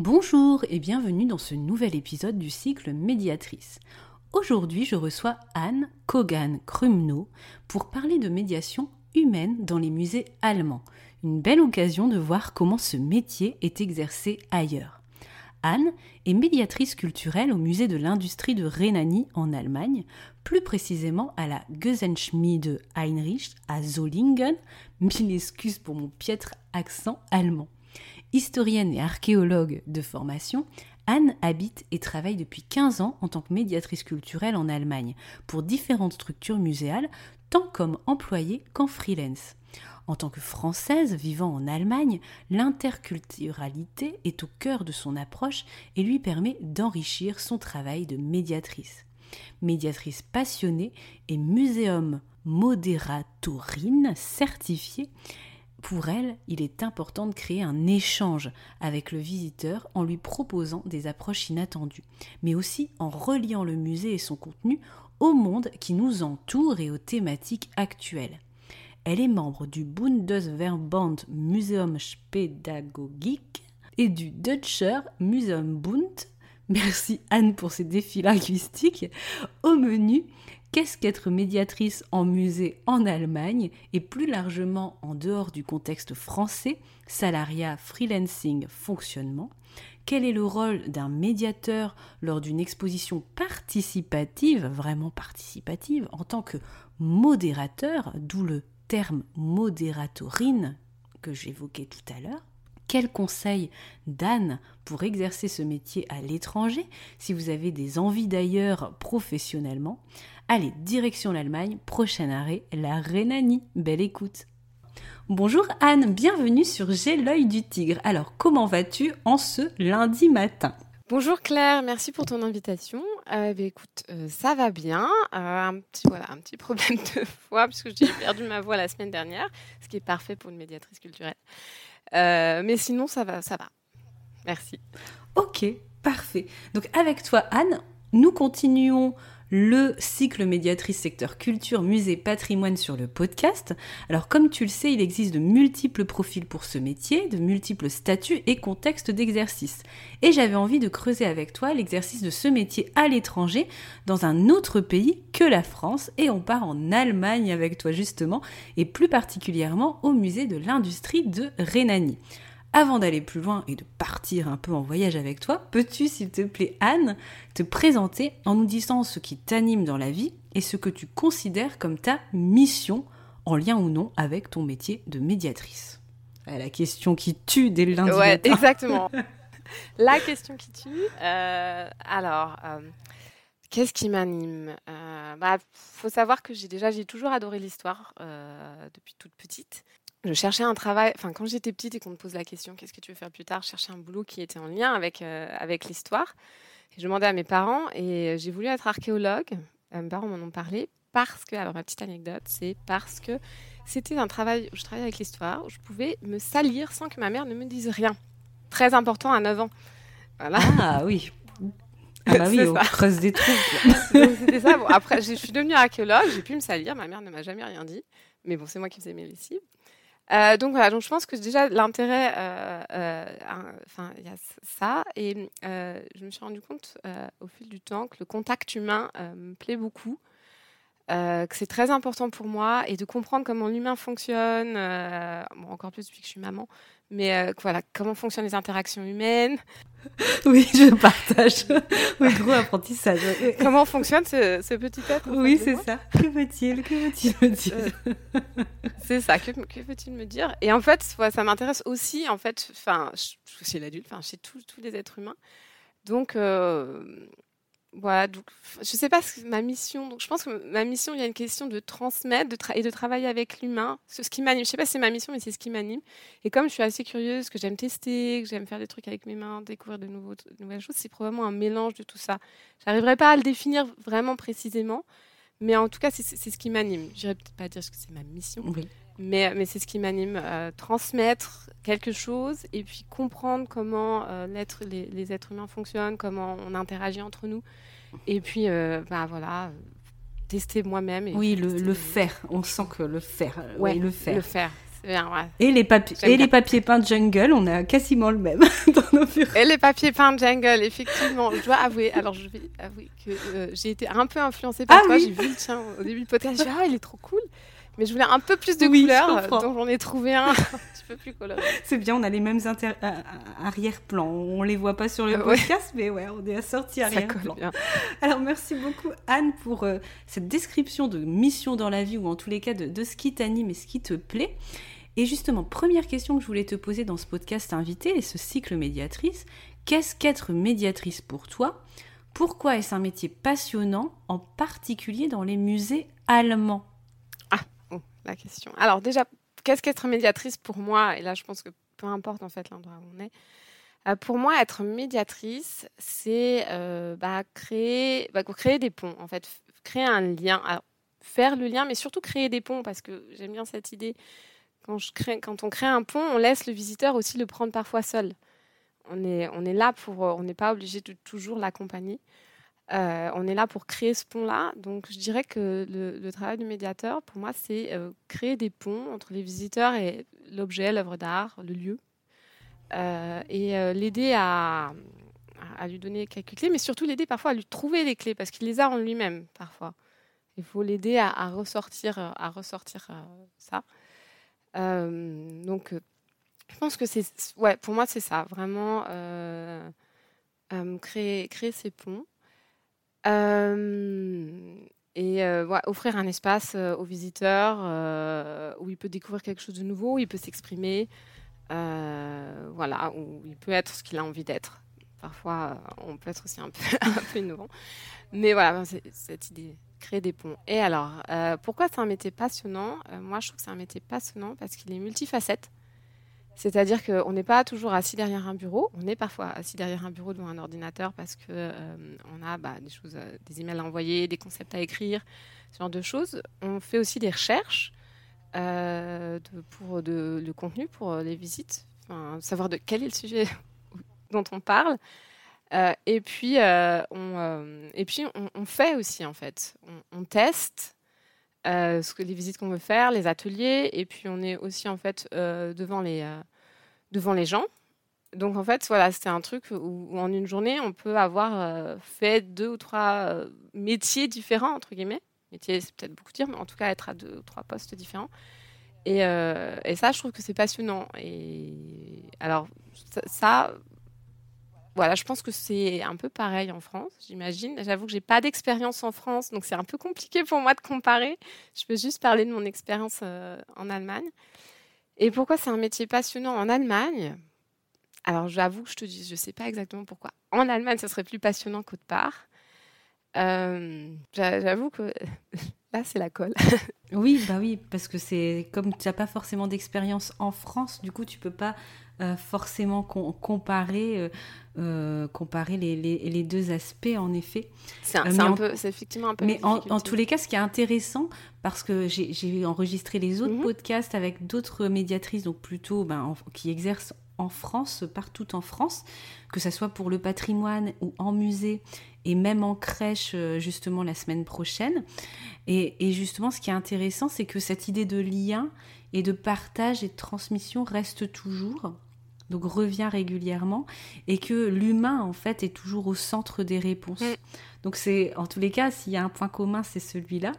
Bonjour et bienvenue dans ce nouvel épisode du cycle Médiatrice. Aujourd'hui, je reçois Anne Kogan-Krumno pour parler de médiation humaine dans les musées allemands. Une belle occasion de voir comment ce métier est exercé ailleurs. Anne est médiatrice culturelle au musée de l'industrie de Rhénanie en Allemagne, plus précisément à la Gesenschmiede Heinrich à Zollingen. Mille excuses pour mon piètre accent allemand. Historienne et archéologue de formation, Anne habite et travaille depuis 15 ans en tant que médiatrice culturelle en Allemagne pour différentes structures muséales, tant comme employée qu'en freelance. En tant que Française vivant en Allemagne, l'interculturalité est au cœur de son approche et lui permet d'enrichir son travail de médiatrice. Médiatrice passionnée et muséum modératorine certifiée, pour elle, il est important de créer un échange avec le visiteur en lui proposant des approches inattendues, mais aussi en reliant le musée et son contenu au monde qui nous entoure et aux thématiques actuelles. Elle est membre du Bundesverband Museumspädagogik et du Deutscher Museumbund. Merci Anne pour ces défis linguistiques. Au menu, Qu'est-ce qu'être médiatrice en musée en Allemagne et plus largement en dehors du contexte français, salariat, freelancing, fonctionnement? Quel est le rôle d'un médiateur lors d'une exposition participative, vraiment participative, en tant que modérateur, d'où le terme modératorine que j'évoquais tout à l'heure? Quel conseil d'Anne pour exercer ce métier à l'étranger si vous avez des envies d'ailleurs professionnellement? Allez, direction l'Allemagne, prochain arrêt, la Rhénanie. Belle écoute. Bonjour Anne, bienvenue sur J'ai l'œil du tigre. Alors, comment vas-tu en ce lundi matin? Bonjour Claire, merci pour ton invitation. Euh, bah, écoute, euh, ça va bien. Euh, un, petit, voilà, un petit problème de voix, puisque j'ai perdu ma voix la semaine dernière, ce qui est parfait pour une médiatrice culturelle. mais sinon, ça va, ça va. Merci. Ok, parfait. Donc avec toi, Anne, nous continuons le cycle médiatrice secteur culture, musée, patrimoine sur le podcast. Alors comme tu le sais, il existe de multiples profils pour ce métier, de multiples statuts et contextes d'exercice. Et j'avais envie de creuser avec toi l'exercice de ce métier à l'étranger, dans un autre pays que la France, et on part en Allemagne avec toi justement, et plus particulièrement au musée de l'industrie de Rhénanie. Avant d'aller plus loin et de partir un peu en voyage avec toi, peux-tu, s'il te plaît, Anne, te présenter en nous disant ce qui t'anime dans la vie et ce que tu considères comme ta mission en lien ou non avec ton métier de médiatrice? La question qui tue dès le lundi ouais, exactement. la question qui tue. Euh, alors, euh, qu'est-ce qui m'anime? Euh, bah, faut savoir que j'ai déjà, j'ai toujours adoré l'histoire depuis toute petite je cherchais un travail, enfin quand j'étais petite et qu'on me pose la question qu'est-ce que tu veux faire plus tard, je cherchais un boulot qui était en lien avec, euh, avec l'histoire. je demandais à mes parents et euh, j'ai voulu être archéologue. Euh, mes parents m'en ont parlé parce que, alors ma petite anecdote, c'est parce que c'était un travail où je travaillais avec l'histoire, où je pouvais me salir sans que ma mère ne me dise rien. Très important à 9 ans. Voilà. Ah oui. Ah bah oui, on creuse des trous. c'était ça. Bon, après, je suis devenue archéologue, j'ai pu me salir, ma mère ne m'a jamais rien dit. Mais bon, c'est moi qui faisais mes lessives. Euh, donc voilà, donc je pense que déjà l'intérêt, euh, euh, enfin il y a ça, et je me suis rendu compte au fil du temps que le contact humain me plaît beaucoup. Que c'est très important pour moi et de comprendre comment l'humain fonctionne, encore plus depuis que je suis maman, mais voilà, comment fonctionnent les interactions humaines. Oui, je partage. oui, gros apprentissage. comment fonctionne ce, petit être Oui, c'est ça. Que veut-il Que veut-il me dire? C'est ça. Que, que veut-il me dire? Et en fait, ça m'intéresse aussi, en fait, enfin, chez l'adulte, enfin, chez tous les êtres humains. Donc, voilà, donc je sais pas ce, ma mission. Je pense que ma mission, il y a une question de transmettre et de travailler avec l'humain. Ce, ce qui m'anime. Je sais pas si c'est ma mission, mais c'est ce qui m'anime. Et comme je suis assez curieuse, que j'aime tester, que j'aime faire des trucs avec mes mains, découvrir de, nouvelles choses, c'est probablement un mélange de tout ça. J'arriverai pas à le définir vraiment précisément, mais en tout cas, c'est ce qui m'anime. Je peut-être pas dire que c'est ma mission, oui. Mais, mais c'est ce qui m'anime. Euh, transmettre quelque chose et puis comprendre comment euh, les, les, êtres humains fonctionnent, comment on interagit entre nous. Et puis, euh, bah voilà, tester moi-même. Oui, le, le, faire. On sent que le faire. Ouais, oui, le faire. Le faire. Bien, ouais. Et les, papiers et les papiers peints jungle, on a quasiment le même dans nos bureaux. Et les papiers peints jungle, effectivement. Je dois avouer, alors je vais avouer que euh, j'ai été un peu influencée par ah, toi. J'ai vu le tien au début du podcast. J'ai dit, ah, il est trop cool mais je voulais un peu plus de couleurs, donc j'en ai trouvé un un petit peu plus coloré. C'est bien, on a les mêmes euh, arrière-plans. On les voit pas sur le podcast, mais ouais, on est assorti arrière-plan. Alors merci beaucoup Anne pour euh, cette description de mission dans la vie, ou en tous les cas de, de ce qui t'anime et ce qui te plaît. Et justement, première question que je voulais te poser dans ce podcast invité et ce cycle médiatrice, qu'est-ce qu'être médiatrice pour toi? Pourquoi est-ce un métier passionnant, en particulier dans les musées allemands? Alors déjà, qu'est-ce qu'être médiatrice pour moi? Et là, je pense que peu importe en fait l'endroit où on est. Euh, pour moi, être médiatrice, c'est euh, bah, créer, bah, créer des ponts, en fait, créer un lien. Faire le lien, mais surtout créer des ponts, parce que j'aime bien cette idée. Quand, on crée un pont, on laisse le visiteur aussi le prendre parfois seul. On est, on est là pour, on n'est pas obligé de toujours l'accompagner. Euh, on est là pour créer ce pont-là. Donc, je dirais que le, travail du médiateur, pour moi, c'est euh, créer des ponts entre les visiteurs et l'objet, l'œuvre d'art, le lieu, euh, et l'aider à, lui donner quelques clés, mais surtout l'aider parfois à lui trouver les clés, parce qu'il les a en lui-même parfois. Il faut l'aider à, ressortir, à ressortir ça. donc, je pense que c'est, ouais, pour moi, c'est ça, vraiment créer, créer ces ponts. Euh, et euh, offrir un espace euh, aux visiteurs où il peut découvrir quelque chose de nouveau, où il peut s'exprimer, voilà, où il peut être ce qu'il a envie d'être. Parfois, on peut être aussi un peu, un peu innovant. Mais voilà, cette idée, créer des ponts. Et alors, pourquoi c'est un métier passionnant? Moi, je trouve que c'est un métier passionnant parce qu'il est multifacette. C'est-à-dire qu'on n'est pas toujours assis derrière un bureau. On est parfois assis derrière un bureau devant un ordinateur parce que euh, on a bah, des choses, euh, des emails à envoyer, des concepts à écrire, ce genre de choses. On fait aussi des recherches euh, pour le contenu pour les visites, savoir de quel est le sujet dont on parle. et puis on, fait aussi en fait. On, teste. Que les visites qu'on veut faire, les ateliers, et puis on est aussi en fait devant les devant les gens. Donc en fait, voilà, c'était un truc où, en une journée, on peut avoir euh, fait deux ou trois euh, métiers différents, entre guillemets. Métier, c'est peut-être beaucoup dire, mais en tout cas, être à deux ou trois postes différents. Et, euh, et ça, je trouve que c'est passionnant. Et alors, ça, voilà, je pense que c'est un peu pareil en France, j'imagine. J'avoue que j'ai pas d'expérience en France, donc c'est un peu compliqué pour moi de comparer. Je peux juste parler de mon expérience en Allemagne. Et pourquoi c'est un métier passionnant en Allemagne? Alors j'avoue que je te dis, je sais pas exactement pourquoi. En Allemagne, ça serait plus passionnant qu'autre part. Euh, j'avoue que là, c'est la colle. oui, bah oui, parce que c'est comme tu n'as pas forcément d'expérience en France, du coup, tu peux pas euh, forcément comparer, euh, euh, comparer les, les, deux aspects, en effet. C'est effectivement un peu. Mais en, tous les cas, ce qui est intéressant, parce que j'ai enregistré les autres mhm. podcasts avec d'autres médiatrices, donc plutôt ben, qui exercent en France, partout en France, que ce soit pour le patrimoine ou en musée et même en crèche justement la semaine prochaine. Et, et justement, ce qui est intéressant, c'est que cette idée de lien et de partage et de transmission reste toujours donc revient régulièrement, et que l'humain, en fait, est toujours au centre des réponses. Mm. Donc c'est en tous les cas, s'il y a un point commun, c'est celui-là.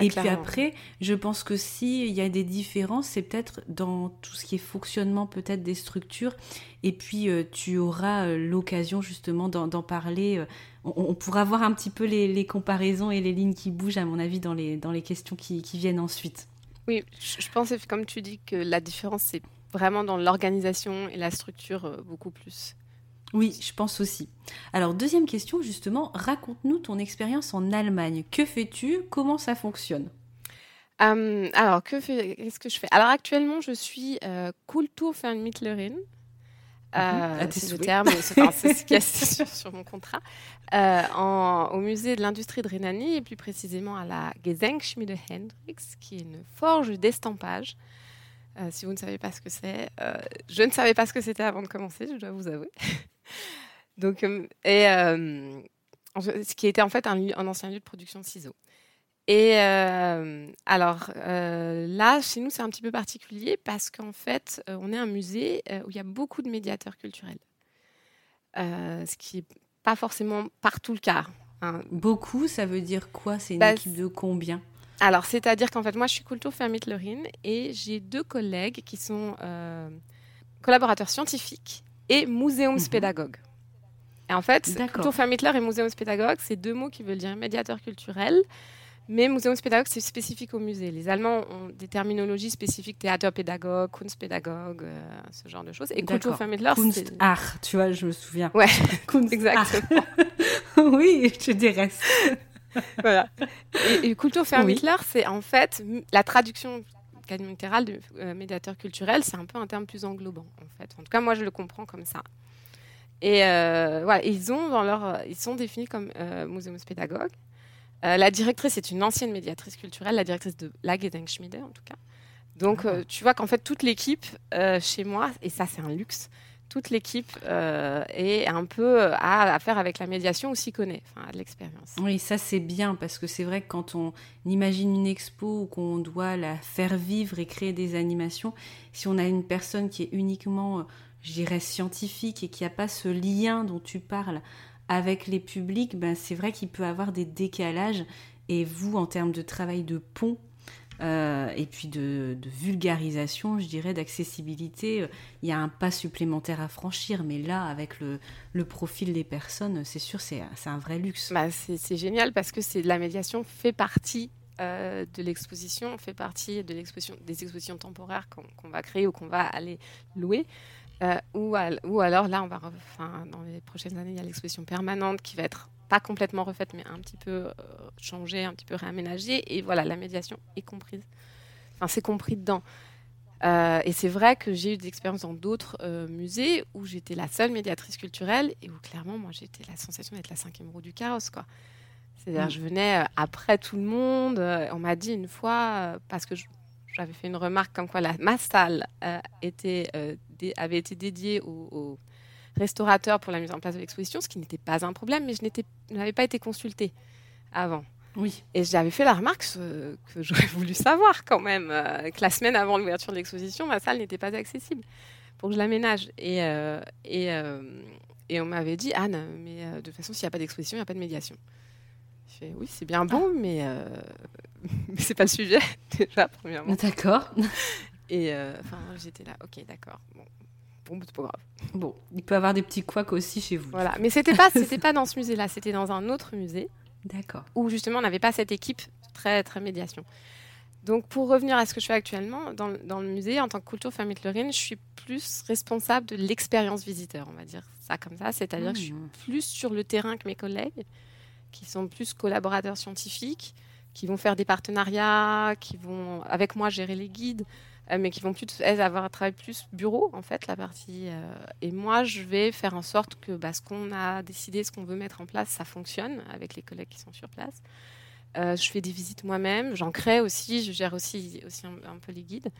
Et puis après, je pense que s'il y a des différences, c'est peut-être dans tout ce qui est fonctionnement peut-être des structures. Et puis euh, tu auras euh, l'occasion justement d'en parler. Euh, on, pourra voir un petit peu les, comparaisons et les lignes qui bougent, à mon avis, dans les, dans les questions qui, qui viennent ensuite. Oui, je pense, comme tu dis, que la différence, c'est vraiment dans l'organisation et la structure beaucoup plus. Oui, je pense aussi. Alors, deuxième question, justement, raconte-nous ton expérience en Allemagne. Que fais-tu? Comment ça fonctionne? Euh, alors, que qu'est-ce que je fais? Alors, actuellement, je suis euh, Kulturvermittlerin. Mhm. Euh, c'est le terme, c'est ce qui est sur, mon contrat, euh, en, au musée de l'industrie de Rhénanie et plus précisément à la Gesenkschmiede Hendrix, qui est une forge d'estampage. si vous ne savez pas ce que c'est, je ne savais pas ce que c'était avant de commencer, je dois vous avouer. Donc, euh, et euh, ce qui était en fait un, ancien lieu de production de ciseaux. Et euh, alors là, chez nous, c'est un petit peu particulier parce qu'en fait, on est un musée où il y a beaucoup de médiateurs culturels. ce qui n'est pas forcément partout le cas. Hein. Beaucoup, ça veut dire quoi? C'est une bah, équipe de combien? Alors, c'est-à-dire qu'en fait, moi, je suis Kulturvermittlerin et j'ai deux collègues qui sont collaborateurs scientifiques et muséumspédagogue. Mhm. Et en fait, Kulturvermittler et muséumspédagogue, c'est deux mots qui veulent dire médiateur culturel. Mais muséumspédagogue, c'est spécifique au musée. Les Allemands ont des terminologies spécifiques, théâtre-pédagogue, Kunstpädagogue, euh, ce genre de choses. Et Kulturvermittler, c'est... art, tu vois, je me souviens. Ouais, Kunst exactement. oui, je dirais voilà. Et, et Kulturvermittler, c'est en fait la traduction littérale de euh, médiateur culturel, c'est un peu un terme plus englobant, en fait. En tout cas, moi, je le comprends comme ça. Et euh, voilà, ils ont dans leur, ils sont définis comme euh, muséumspédagogues. Euh, la directrice est une ancienne médiatrice culturelle, la directrice de la Gedenkschmiede en tout cas. Donc, euh, tu vois qu'en fait, toute l'équipe chez moi, et ça, c'est un luxe, toute l'équipe est un peu à, à, faire avec la médiation ou s'y connaît, enfin, de l'expérience. Oui, ça, c'est bien parce que c'est vrai que quand on imagine une expo ou qu'on doit la faire vivre et créer des animations, si on a une personne qui est uniquement je dirais, scientifique et qui a pas ce lien dont tu parles avec les publics, ben c'est vrai qu'il peut avoir des décalages. Et vous, en termes de travail de pont, euh, et puis de, vulgarisation, je dirais, d'accessibilité, euh, il y a un pas supplémentaire à franchir. Mais là, avec le, profil des personnes, c'est sûr, c'est un vrai luxe. Bah, c'est génial parce que c'est la médiation fait partie euh, de l'exposition, fait partie de l'exposition, des expositions temporaires qu'on va créer ou qu'on va aller louer. Euh, ou, ou, alors là, on va, enfin, dans les prochaines années, il y a l'exposition permanente qui va être pas complètement refaite, mais un petit peu euh, changée, un petit peu réaménagée. Et voilà, la médiation est comprise. Enfin, c'est compris dedans. Euh, et c'est vrai que j'ai eu des expériences dans d'autres musées où j'étais la seule médiatrice culturelle et où clairement, moi, j'étais la sensation d'être la cinquième roue du carrosse, quoi. C'est-à-dire, mm. je venais après tout le monde. on m'a dit une fois, parce que j'avais fait une remarque comme quoi la, ma salle était avait été dédié aux, restaurateurs pour la mise en place de l'exposition, ce qui n'était pas un problème, mais je n'avais pas été consultée avant. Oui. Et j'avais fait la remarque que j'aurais voulu savoir quand même, euh, que la semaine avant l'ouverture de l'exposition, ma salle n'était pas accessible pour que je l'aménage. Et, euh, et, euh, et, on m'avait dit, Anne, mais de toute façon, s'il n'y a pas d'exposition, il n'y a pas de médiation. Oui, c'est bien bon, ah. mais, mais c'est pas le sujet, déjà, premièrement. D'accord. Et euh, enfin, j'étais là, ok, d'accord. Bon, bon c'est pas grave. Bon, il peut y avoir des petits couacs aussi chez vous. Voilà, mais c'était pas, c'était pas dans ce musée-là, c'était dans un autre musée. D'accord. Où justement, on n'avait pas cette équipe très, très médiation. Donc, pour revenir à ce que je fais actuellement, dans, dans le musée, en tant que Kulturvermittlerin, je suis plus responsable de l'expérience visiteur, on va dire ça comme ça. C'est-à-dire que je suis mmh. plus sur le terrain que mes collègues, qui sont plus collaborateurs scientifiques, qui vont faire des partenariats, qui vont, avec moi, gérer les guides, euh, mais qui vont plus avoir un travail plus bureau en fait la partie. Euh, et moi, je vais faire en sorte que bah, ce qu'on a décidé, ce qu'on veut mettre en place, ça fonctionne avec les collègues qui sont sur place. Euh, je fais des visites moi-même, j'en crée aussi, je gère aussi, aussi un, peu les guides.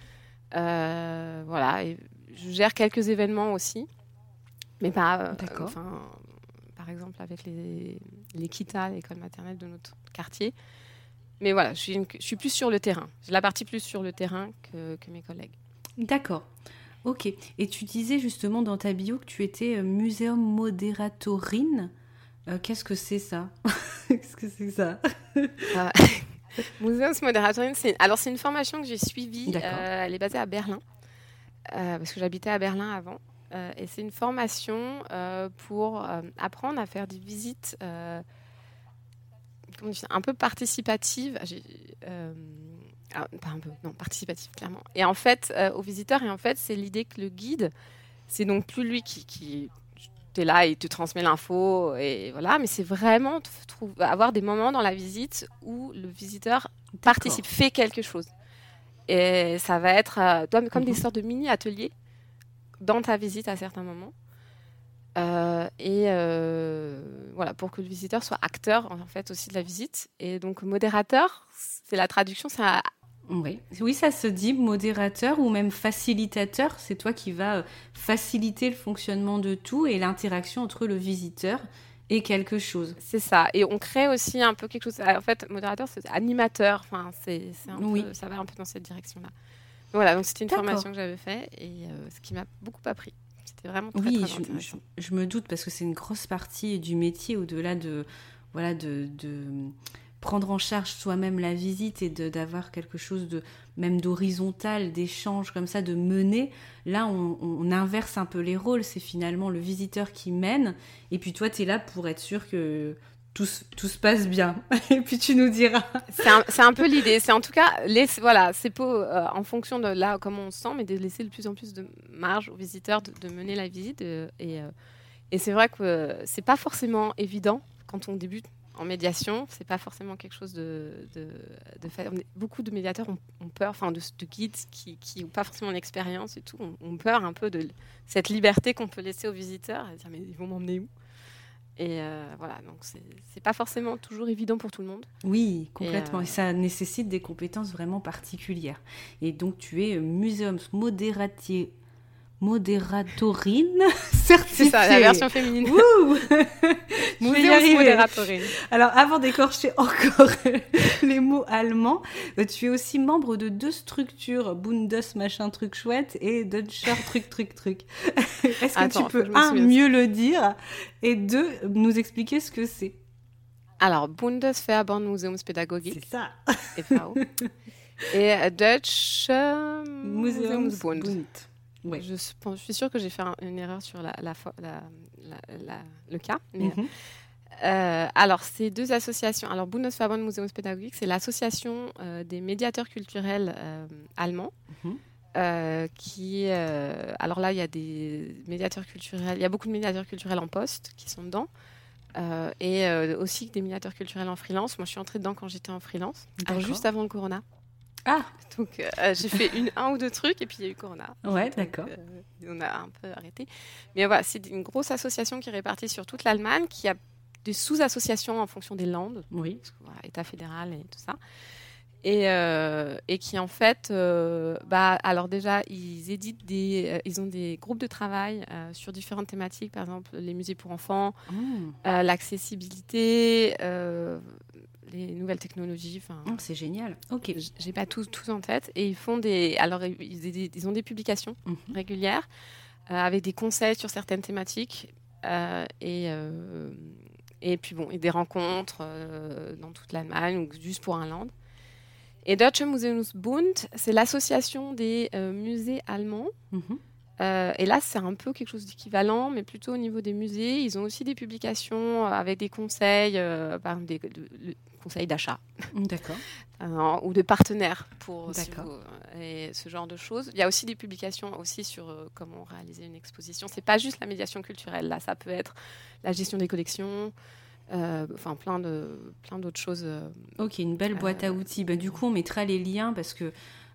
voilà, et je gère quelques événements aussi, mais pas. Enfin, par exemple avec les, les KITA, l'école maternelle de notre quartier. Mais voilà, je suis, je suis plus sur le terrain. J'ai la partie plus sur le terrain que, que mes collègues. D'accord. Ok. Et tu disais justement dans ta bio que tu étais euh, muséum modératorine. Euh, Qu'est-ce que c'est ça? Qu'est-ce que c'est que ça? Ah. Museumsmoderatorin, c'est alors c'est une formation que j'ai suivie. Euh, elle est basée à Berlin euh, parce que j'habitais à Berlin avant. Euh, et c'est une formation euh, pour euh, apprendre à faire des visites dit un peu participatives. Euh, ah, pas un peu, non, participative clairement. Et en fait, aux visiteurs, et en fait, c'est l'idée que le guide, c'est donc plus lui qui, qui est là et te transmet l'info et voilà, mais c'est vraiment avoir des moments dans la visite où le visiteur participe, fait quelque chose. Et ça va être comme, des Mhm. sortes de mini-ateliers dans ta visite à certains moments. Euh, et euh, voilà, pour que le visiteur soit acteur en fait aussi de la visite. Et donc modérateur, c'est la traduction, un- Oui. oui, ça se dit modérateur ou même facilitateur. C'est toi qui vas euh, faciliter le fonctionnement de tout et l'interaction entre le visiteur et quelque chose. c'est ça. Et on crée aussi un peu quelque chose. En fait, modérateur, c'est animateur. Enfin, c'est Oui. ça va un peu dans cette direction-là. Voilà, donc c'était une formation que j'avais fait et euh, ce qui m'a beaucoup appris. C'était vraiment très, Oui, très je, je- intéressant. je me doute parce que c'est une grosse partie du métier au-delà de voilà de, de prendre en charge soi-même la visite et d'avoir quelque chose de même d'horizontal, d'échange comme ça, de mener. Là, on, on inverse un peu les rôles. C'est finalement le visiteur qui mène et puis toi, tu es là pour être sûr que tout, se- passe bien. et puis tu nous diras. C'est un, peu l'idée. C'est en tout cas, laisse- voilà, c'est pas euh, en fonction de là comment on se sent, mais de laisser de plus en plus de marge aux visiteurs de, mener la visite. euh, et euh, et c'est vrai que c'est pas forcément évident quand on débute en médiation. C'est pas forcément quelque chose de, Beaucoup de médiateurs ont, peur, enfin de, de guides qui n'ont pas forcément l'expérience et tout, ont, ont peur un peu de cette liberté qu'on peut laisser aux visiteurs et dire mais ils vont m'emmener où? Et euh, voilà, donc c'est pas forcément toujours évident pour tout le monde. Oui, complètement. euh, Et, ça nécessite des compétences vraiment particulières. Et donc, tu es euh, Museums Moderatier. Modératorine certifiée. C'est ça, la version féminine. Wouh Je vais y Museums arriver. Moderatorin. Alors, avant d'écorcher encore les mots allemands, euh, tu es aussi membre de deux structures, Bundes machin truc chouette et Deutscher truc truc truc. Est-ce que Attends, tu peux, un, mieux le dire et deux, nous expliquer ce que c'est? Alors, Bundesverband Museumspädagogik, C'est ça. e.V. et Deutsche Museumsbund. Museumsbund. Je, suis- je suis sûre que j'ai fait un- une erreur sur la, la la- le cas. Mais, Mhm. euh, alors, ces deux associations. Alors, Bundesverband Museumspädagogik, c'est l'association euh, des médiateurs culturels euh, allemands. Mhm. qui, alors là, il y a des médiateurs culturels, il y a beaucoup de médiateurs culturels en poste qui sont dedans, et aussi des médiateurs culturels en freelance. Moi, je suis entrée dedans quand j'étais en freelance, alors juste avant le corona. Ah, Donc, euh, j'ai fait une, un ou deux trucs, et puis il y a eu corona. ouais, d'accord. euh, on a un peu arrêté. Mais voilà, c'est une grosse association qui est répartie sur toute l'Allemagne, qui a des sous-associations en fonction des landes, Oui. parce que, voilà, État fédéral et tout ça. Et, euh, et qui en fait, euh, bah, alors déjà, ils éditent des, euh, ils ont des groupes de travail euh, sur différentes thématiques, par exemple les musées pour enfants, Mmh. euh, l'accessibilité, euh, les nouvelles technologies, enfin, Oh, c'est génial. Ok. J'ai pas tous, tous en tête. Et ils font des. Alors, ils, ont des publications Mhm. régulières euh, avec des conseils sur certaines thématiques. euh, et, euh, et puis, bon, et des rencontres dans toute l'Allemagne ou juste pour un land. Et Deutsche Museumsbund, c'est l'association des musées allemands. Mhm. Euh, et là, c'est un peu quelque chose d'équivalent, mais plutôt au niveau des musées. Ils ont aussi des publications avec des conseils, euh, par exemple des de- conseils d'achat D'accord. euh, ou de partenaires pour si D'accord. vous- et ce genre de choses. Il y a aussi des publications aussi sur euh, comment réaliser une exposition. C'est pas juste la médiation culturelle. Là, ça peut être la gestion des collections, euh, enfin plein de plein d'autres choses. euh. Ok, une belle boîte à Euh, outils. Bah, du coup, on mettra les liens parce que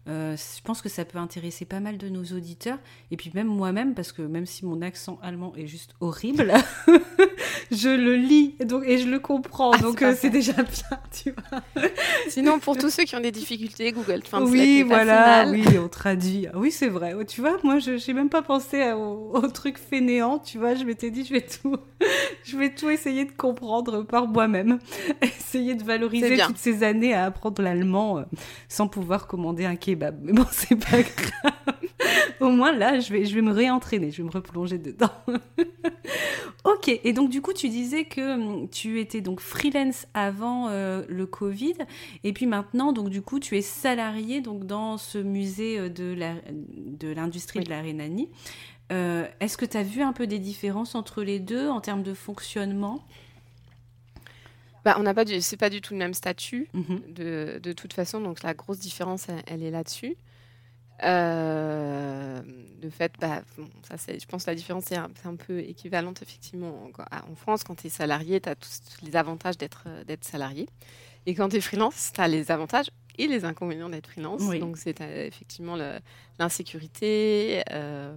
euh, je pense que ça peut intéresser pas mal de nos auditeurs. Et puis même moi-même, parce que même si mon accent allemand est juste horrible, je le lis donc, et je le comprends. Ah, donc c'est euh, déjà bien, tu vois. Sinon, pour tous ceux qui ont des difficultés, Google Translate oui, voilà, oui, on traduit. Ah Oui, c'est vrai. Oh, Tu vois, moi, je n'ai même pas pensé au, au truc fainéant. Tu vois, je m'étais dit, je vais tout, je vais tout essayer de comprendre par moi-même. Essayer de valoriser toutes ces années à apprendre l'allemand euh, sans pouvoir commander un kebab. Mais bon, c'est pas grave. Au moins là, je vais, je vais me réentraîner, je vais me replonger dedans. ok, et donc du coup, tu disais que hum, tu étais donc freelance avant euh, le Covid, et puis maintenant, donc du coup, tu es salarié donc dans ce musée euh, de la, de l'industrie de la Rhénanie. Euh, est-ce que tu as vu un peu des différences entre les deux en termes de fonctionnement? Bah, on n'a pas, c'est pas du tout le même statut Mhm. de, de toute façon, donc la grosse différence, elle, elle est là-dessus. Euh, de fait, bah, bon, ça, c'est- je pense que la différence est un, c'est un peu équivalente effectivement en, en France. Quand tu es salarié, tu as tous, tous les avantages d'être, euh, d'être salarié. Et quand tu es freelance, tu as les avantages et les inconvénients d'être freelance. Oui. Donc c'est euh, effectivement le- l'insécurité euh,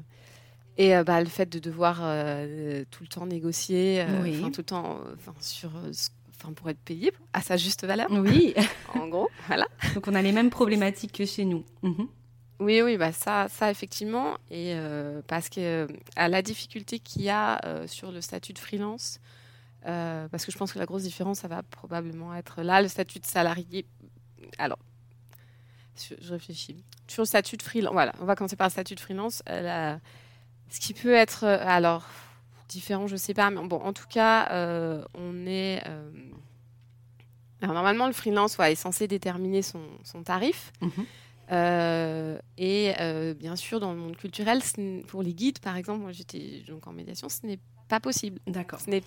et euh, bah, le fait de devoir euh, tout le temps négocier, euh, Oui. tout le temps euh, sur, euh, ce- enfin, pour être payé à sa juste valeur, Oui, en gros. Voilà. donc on a les mêmes problématiques que chez nous. Mhm. Oui, oui, bah ça, ça effectivement, et euh, parce que euh, à la difficulté qu'il y a euh, sur le statut de freelance, parce que je pense que la grosse différence, ça va probablement être là, le statut de salarié. Alors, je, réfléchis. Sur le statut de freelance, voilà, on va commencer par le statut de freelance. la- ce qui peut être, alors, différent, je sais pas, mais bon, en tout cas, euh, on est. euh, alors, normalement, le freelance ouais, est censé déterminer son, son tarif. Mhm. Euh, et euh, bien sûr, dans le monde culturel, pour les guides, par exemple, moi j'étais donc en médiation, ce n'est pas possible. D'accord. Ce n'est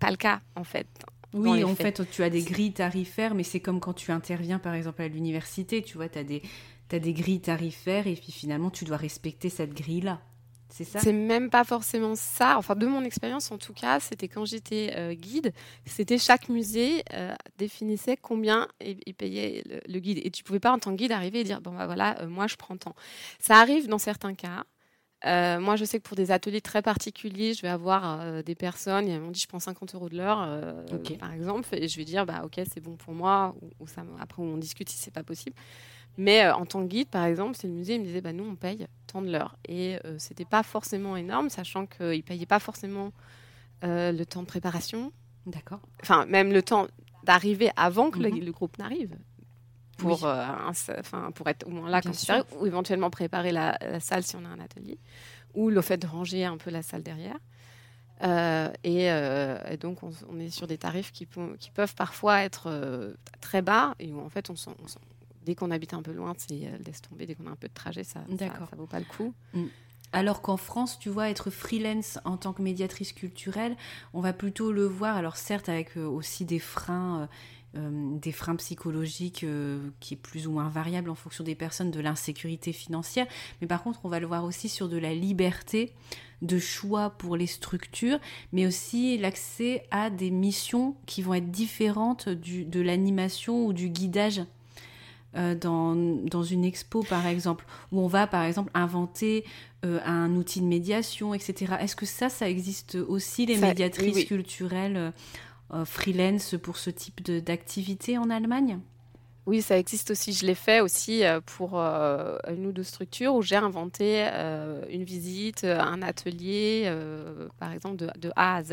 pas le cas, en fait. Oui, en faits. fait, tu as des grilles tarifaires, mais c'est comme quand tu interviens, par exemple, à l'université, tu vois, tu as des, t'as des grilles tarifaires, et puis finalement, tu dois respecter cette grille-là. C'est ça C'est même pas forcément ça. Enfin, de mon expérience, en tout cas, c'était quand j'étais euh, guide, c'était chaque musée euh, définissait combien il, il payait le, le guide. Et tu pouvais pas, en tant que guide, arriver et dire bon, bah voilà, euh, moi je prends tant. Ça arrive dans certains cas. Euh, moi, je sais que pour des ateliers très particuliers, je vais avoir euh, des personnes, ils m'ont dit je prends 50 euros de l'heure, euh, par exemple, et je vais dire bah ok, c'est bon pour moi, ou, ou ça, après on discute si c'est pas possible. Mais euh, en tant que guide, par exemple, c'est le musée, il me disait bah nous on paye tant de l'heure, et euh, c'était pas forcément énorme, sachant qu'ils payaient pas forcément euh, le temps de préparation, D'accord. enfin même le temps d'arriver avant que le- Mhm. le, groupe n'arrive. Pour, Oui. euh, un- pour être au moins là considéré, ou éventuellement préparer la, la salle si on a un atelier, ou le fait de ranger un peu la salle derrière. Euh, et, euh, et donc, on, on est sur des tarifs qui, peuvent parfois être euh, très bas, et où en fait, on sent- dès qu'on habite un peu loin, c'est euh, laisse tomber, dès qu'on a un peu de trajet, ça ça vaut pas le coup. Alors qu'en France, tu vois, être freelance en tant que médiatrice culturelle, on va plutôt le voir, alors certes avec euh, aussi des freins, euh, euh, des freins psychologiques euh, qui est plus ou moins variable en fonction des personnes, de l'insécurité financière, mais par contre, on va le voir aussi sur de la liberté de choix pour les structures, mais aussi l'accès à des missions qui vont être différentes du, de l'animation ou du guidage. Euh, dans, dans une expo par exemple, où on va par exemple inventer euh, un outil de médiation, etc. Est-ce que ça, ça existe aussi, les Ça- médiatrices oui, oui. culturelles euh, freelance pour ce type d'activité en Allemagne? Oui, ça existe aussi. Je l'ai fait aussi pour une ou deux structures où j'ai inventé une visite, un atelier, par exemple, de, de A à Z.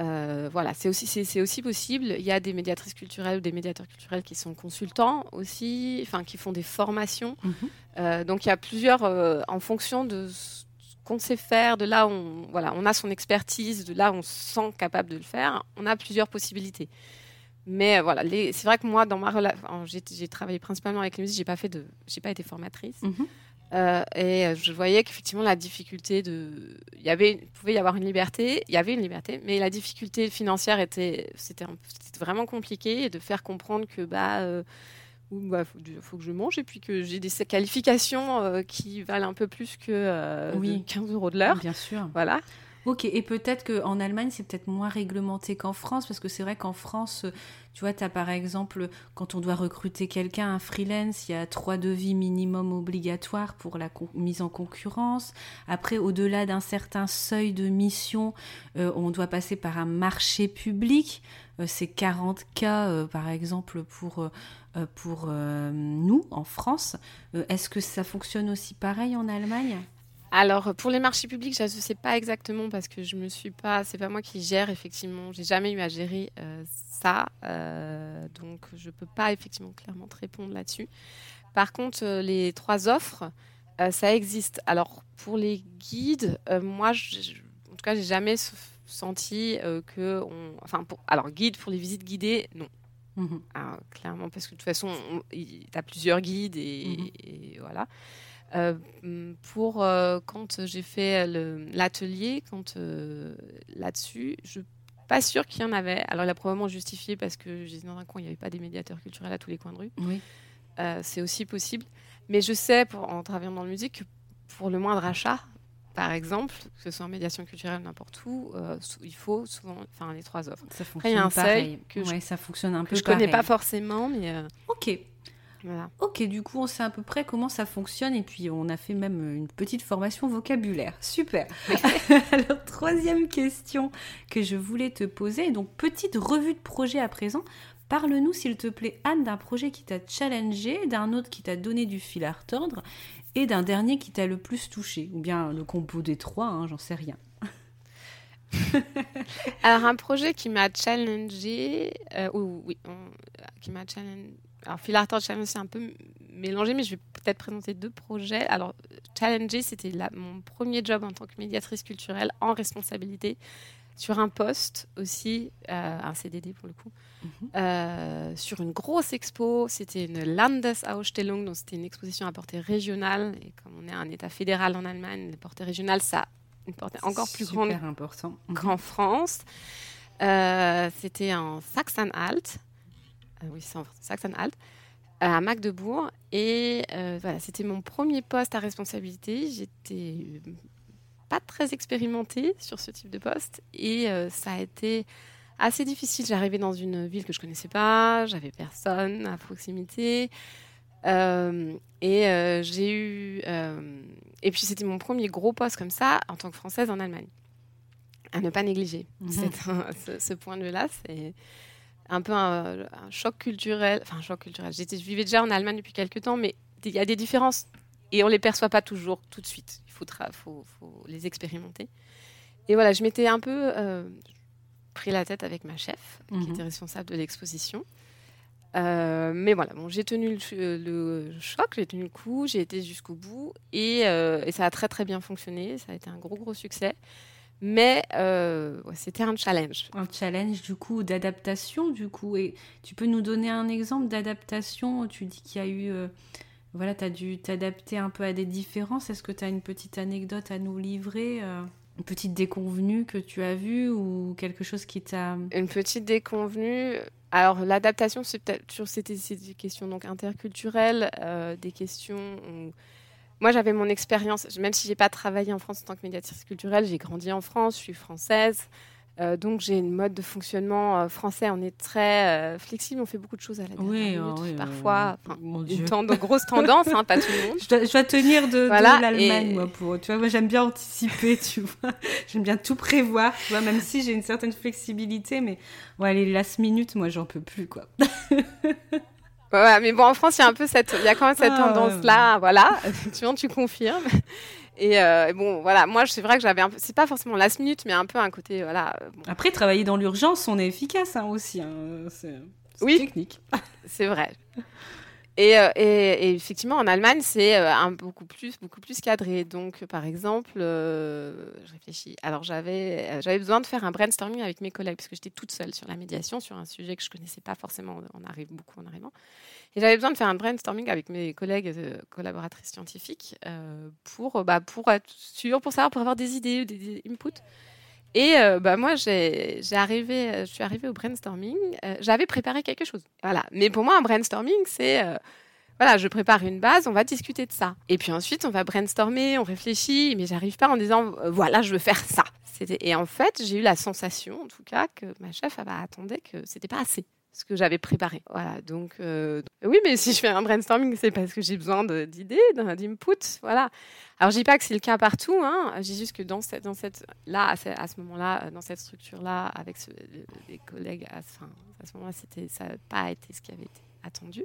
Euh, voilà, c'est aussi, c'est, aussi possible. Il y a des médiatrices culturelles ou des médiateurs culturels qui sont consultants aussi, enfin, qui font des formations. Mhm. Euh, donc, il y a plusieurs, euh, en fonction de ce qu'on sait faire, de là où on, voilà, on a son expertise, de là où on se sent capable de le faire, on a plusieurs possibilités. Mais voilà, c'est vrai que moi, dans ma relation, j'ai, travaillé principalement avec les musées, j'ai pas fait de, j'ai pas été formatrice. Mhm. Euh, et je voyais qu'effectivement la difficulté de, il y avait, il pouvait y avoir une liberté, il y avait une liberté, mais la difficulté financière était, c'était, vraiment compliqué et de faire comprendre que bah, euh, bah, faut, faut que je mange et puis que j'ai des qualifications euh, qui valent un peu plus que euh, Oui. de 15 euros de l'heure. Bien sûr. Voilà. Ok, et peut-être qu'en Allemagne, c'est peut-être moins réglementé qu'en France, parce que c'est vrai qu'en France, euh, tu vois, tu as par exemple, quand on doit recruter quelqu'un, un freelance, il y a trois devis minimum obligatoires pour la mise en concurrence. Après, au-delà d'un certain seuil de mission, euh, on doit passer par un marché public. Euh, c'est 40 cas, par exemple, pour, pour nous, en France. Est-ce que ça fonctionne aussi pareil en Allemagne? Alors pour les marchés publics, je ne sais pas exactement parce que je me suis pas, c'est pas moi qui gère effectivement. J'ai jamais eu à gérer euh, ça, euh, donc je peux pas effectivement clairement te répondre là-dessus. Par contre, euh, les trois offres, ça existe. Alors, pour les guides, moi, en tout cas, j'ai jamais senti que. On... Enfin, pour... alors, guide pour les visites guidées, non. Mmh clairement, parce que de toute façon, tu as plusieurs guides et, mmh voilà. Pour quand j'ai fait l'atelier, quand là-dessus, je suis pas sûre qu'il y en avait. Alors, il a probablement justifié parce que j'ai dans un coin, il n'y avait pas des médiateurs culturels à tous les coins de rue. Oui. c'est aussi possible. Mais je sais, pour, en travaillant dans la musique, que pour le moindre achat, par exemple, que ce soit en médiation culturelle n'importe où, euh, il faut souvent enfin, les trois offres. Ça fonctionne il y a un pareil. que je, ça fonctionne un peu je connais pas forcément, mais... Euh, ok. Voilà. Ok, du coup, on sait à peu près comment ça fonctionne et puis on a fait même une petite formation vocabulaire. Super. Alors, troisième question que je voulais te poser. Donc, petite revue de projet à présent. Parle-nous, s'il te plaît, Anne, d'un projet qui t'a challengé, d'un autre qui t'a donné du fil à retordre et d'un dernier qui t'a le plus touché, ou bien le combo des trois, hein, j'en sais rien. Alors un projet qui m'a challengé, euh, oui, qui m'a challengé. Alors Phil Arthur Challenge c'est un peu mélangé, mais je vais peut-être présenter deux projets. Alors Challenger, c'était mon premier job en tant que médiatrice culturelle en responsabilité sur un poste aussi, euh, un CDD pour le coup, mhm. euh, sur une grosse expo. C'était une Landesausstellung, donc c'était une exposition à portée régionale. Et comme on est un État fédéral en Allemagne, les portées régionales, ça a une portée encore plus grande important. Mhm. qu'en France. Euh, c'était en Sachsen-Anhalt. Oui, c'est en Sachsen-Anhalt à Magdebourg. Et voilà, c'était mon premier poste à responsabilité. J'étais pas très expérimentée sur ce type de poste et euh, ça a été assez difficile. J'arrivais dans une ville que je connaissais pas, j'avais personne à proximité. Euh, et euh, j'ai eu. et puis c'était mon premier gros poste comme ça en tant que Française en Allemagne. À ne pas négliger. Mhm. ce, point de vue-là, c'est un peu un, choc culturel. Enfin, un choc culturel. J'étais, je vivais déjà en Allemagne depuis quelques temps, mais il y a des différences et on les perçoit pas toujours tout de suite. Il faut, faut, faut les expérimenter. Et voilà, je m'étais un peu euh, pris la tête avec ma chef, qui mhm. était responsable de l'exposition. Euh, mais voilà, bon, j'ai tenu le, choc, j'ai tenu le coup, j'ai été jusqu'au bout et, euh, et, ça a très très bien fonctionné. Ça a été un gros gros succès. Mais c'était un challenge. Un challenge du coup d'adaptation du coup. Et tu peux nous donner un exemple d'adaptation? Tu dis qu'il y a eu voilà, tu as dû t'adapter un peu à des différences. Est-ce que tu as une petite anecdote à nous livrer euh, Une petite déconvenue que tu as vue ou quelque chose qui t'a... Une petite déconvenue. Alors, l'adaptation, c'est peut-être sur c'était des questions donc interculturelles, euh, des questions Moi, j'avais mon expérience, même si j'ai pas travaillé en France en tant que médiatrice culturelle, j'ai grandi en France, je suis française. Euh, donc j'ai une mode de fonctionnement euh, français, on est très euh, flexible, on fait beaucoup de choses à la dernière oui, parfois. une grosse tendance, hein, pas tout le monde. Je dois, tenir de, l'Allemagne, moi, pour. Tu vois, moi j'aime bien anticiper, tu vois. J'aime bien tout prévoir, tu vois, même si j'ai une certaine flexibilité, mais ouais, les last minutes, moi j'en peux plus, quoi. mais bon, en France, il y a un peu cette, il y a quand même cette ah, tendance-là, voilà. Effectivement, tu confirmes. Euh, et, bon, voilà, moi, c'est vrai que j'avais un peu, c'est pas forcément last minute, mais un peu un côté, voilà. Euh, Après, travailler dans l'urgence, on est efficace hein, aussi. Hein. C'est, oui, technique. c'est vrai. Euh, et, effectivement, en Allemagne, c'est un beaucoup plus, beaucoup plus cadré. Donc, par exemple, je réfléchis. Alors, j'avais, j'avais besoin de faire un brainstorming avec mes collègues parce que j'étais toute seule sur la médiation, sur un sujet que je connaissais pas forcément. On arrive beaucoup en arrivant. Et j'avais besoin de faire un brainstorming avec mes collègues euh, collaboratrices scientifiques euh, pour, bah, pour être sûr, pour savoir, pour avoir des idées, des, inputs. Et euh, bah, moi, j'ai arrivé, je suis arrivée au brainstorming. J'avais préparé quelque chose. Voilà. Mais pour moi, un brainstorming, c'est voilà, je prépare une base, on va discuter de ça. Et puis ensuite, on va brainstormer, on réfléchit, mais j'arrive pas en disant voilà, je veux faire ça. Et en fait, j'ai eu la sensation, en tout cas, que ma chef attendait que c'était pas assez ce que j'avais préparé. Voilà, donc euh, oui, mais si je fais un brainstorming, c'est parce que j'ai besoin d'idées, d'input. Voilà. Alors je dis pas que c'est le cas partout, hein. je dis juste que dans cette, dans cette là, à ce, moment-là, dans cette structure-là, avec les collègues, à, ce moment-là, ça n'a pas été ce qui avait été attendu.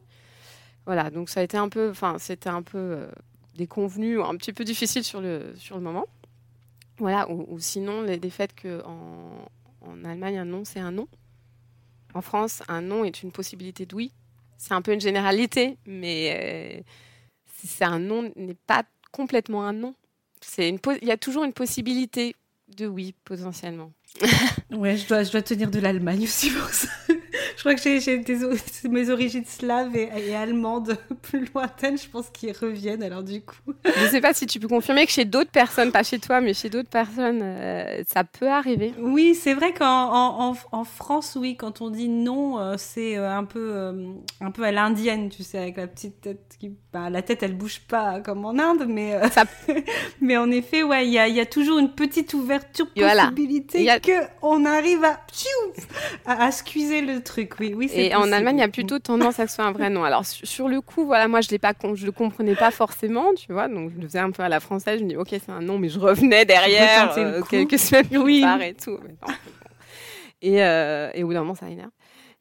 Voilà, donc ça a été un peu, enfin, c'était un peu euh, déconvenu, un petit peu difficile sur le, sur le moment. Voilà, ou, sinon, les, faits qu'en en Allemagne, un non, c'est un non. En France, un non est une possibilité de oui. C'est un peu une généralité, mais euh, c'est un non n'est pas complètement un non. Une il y a toujours une possibilité de oui, potentiellement. ouais, je dois, je dois tenir de l'Allemagne aussi pour ça. Je crois que j'ai mes origines slaves et, allemandes plus lointaines, je pense qu'ils reviennent alors du coup. Je ne sais pas si tu peux confirmer que chez d'autres personnes, pas chez toi, mais chez d'autres personnes, euh, ça peut arriver. Oui, c'est vrai qu'en en, France, oui, quand on dit non, euh, c'est euh, un peu, un peu à l'indienne, tu sais, avec la petite tête qui. Bah, la tête, elle bouge pas comme en Inde, mais, ça... mais en effet, ouais, il y a, y a, toujours une petite ouverture, possibilité qu'on arrive à, à, à squeezer le truc. Oui, oui, Et en Allemagne, il y a plutôt tendance à que ce soit un vrai nom. Alors, sur le coup, voilà, moi, je ne je le comprenais pas forcément, tu vois. Donc, je le faisais un peu à la française. Je me dis, OK, c'est un nom, mais je revenais derrière euh, quelques semaines plus oui. tard et tout. et, euh, et au bout d'un moment, ça énerve.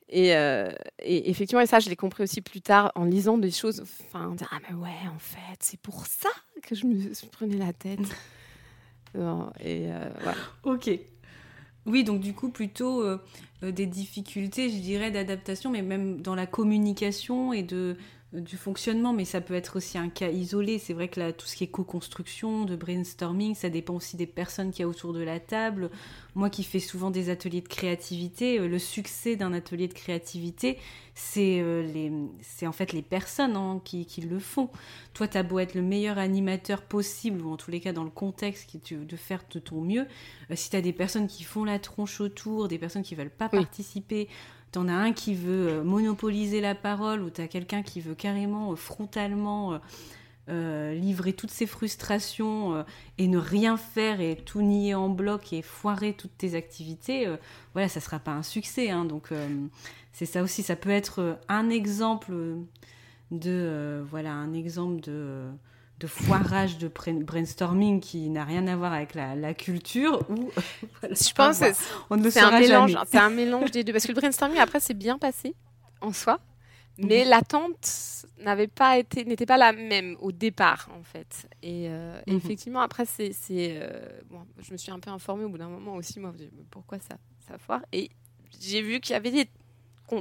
Et, euh, et, effectivement, et ça, je l'ai compris aussi plus tard en lisant des choses. Enfin, dire, ah, mais ouais, en fait, c'est pour ça que je me prenais la tête. et voilà. Ok. Oui, donc du coup, plutôt euh, euh, des difficultés, je dirais, d'adaptation, mais même dans la communication et de, du fonctionnement, mais ça peut être aussi un cas isolé. C'est vrai que là, tout ce qui est co-construction, de brainstorming, ça dépend aussi des personnes qu'il y a autour de la table. Moi qui fais souvent des ateliers de créativité, euh, le succès d'un atelier de créativité, c'est euh, en fait les personnes hein, qui, qui, le font. Toi, tu as beau être le meilleur animateur possible, ou en tous les cas dans le contexte de faire de ton mieux, si tu as des personnes qui font la tronche autour, des personnes qui veulent pas participer, t'en as un qui veut euh, monopoliser la parole ou t'as quelqu'un qui veut carrément euh, frontalement euh, livrer toutes ses frustrations et ne rien faire et tout nier en bloc et foirer toutes tes activités, voilà, ça sera pas un succès. Hein. donc c'est ça aussi, ça peut être un exemple de voilà un exemple de de foirage de brainstorming qui n'a rien à voir avec la, culture ou je pense on ne c'est un mélange c'est un mélange des deux parce que le brainstorming après c'est bien passé en soi mais mhm. l'attente n'avait pas été n'était pas la même au départ en fait et, euh, mhm. effectivement après c'est euh, bon, je me suis un peu informée au bout d'un moment aussi moi pourquoi ça ça foire? Et j'ai vu qu'il y avait des.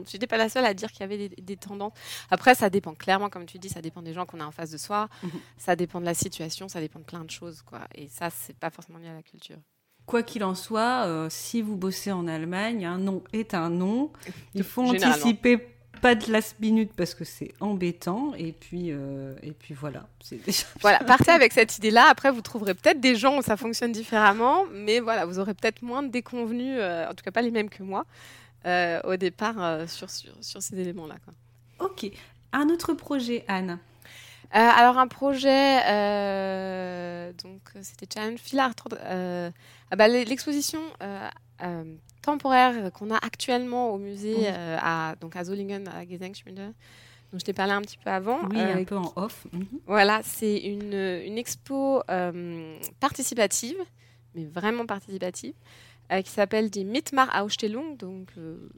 J'étais pas la seule à dire qu'il y avait des, tendances. Après, ça dépend clairement, comme tu dis, ça dépend des gens qu'on a en face de soi, mhm. ça dépend de la situation, ça dépend de plein de choses, quoi. Et ça, c'est pas forcément lié à la culture. Quoi qu'il en soit, euh, si vous bossez en Allemagne, un nom est un nom. Il faut anticiper pas de last minute parce que c'est embêtant et puis euh, et puis voilà voilà partez avec cette idée là après vous trouverez peut-être des gens où ça fonctionne différemment mais voilà vous aurez peut-être moins de déconvenus euh, en tout cas pas les mêmes que moi euh, au départ euh, sur, sur, sur, ces éléments-là. Ok. Un autre projet, Anne euh, alors un projet, donc c'était Challenge Filar. Ah bah, l'exposition temporaire qu'on a actuellement au musée à donc à Zollingen à Gedenkschmiede, dont je t'ai parlé un petit peu avant. Oui, un peu en off. Mhm. Voilà, c'est une, une expo participative, mais vraiment participative, euh, qui s'appelle Die Mitmar-Ausstellung, donc euh,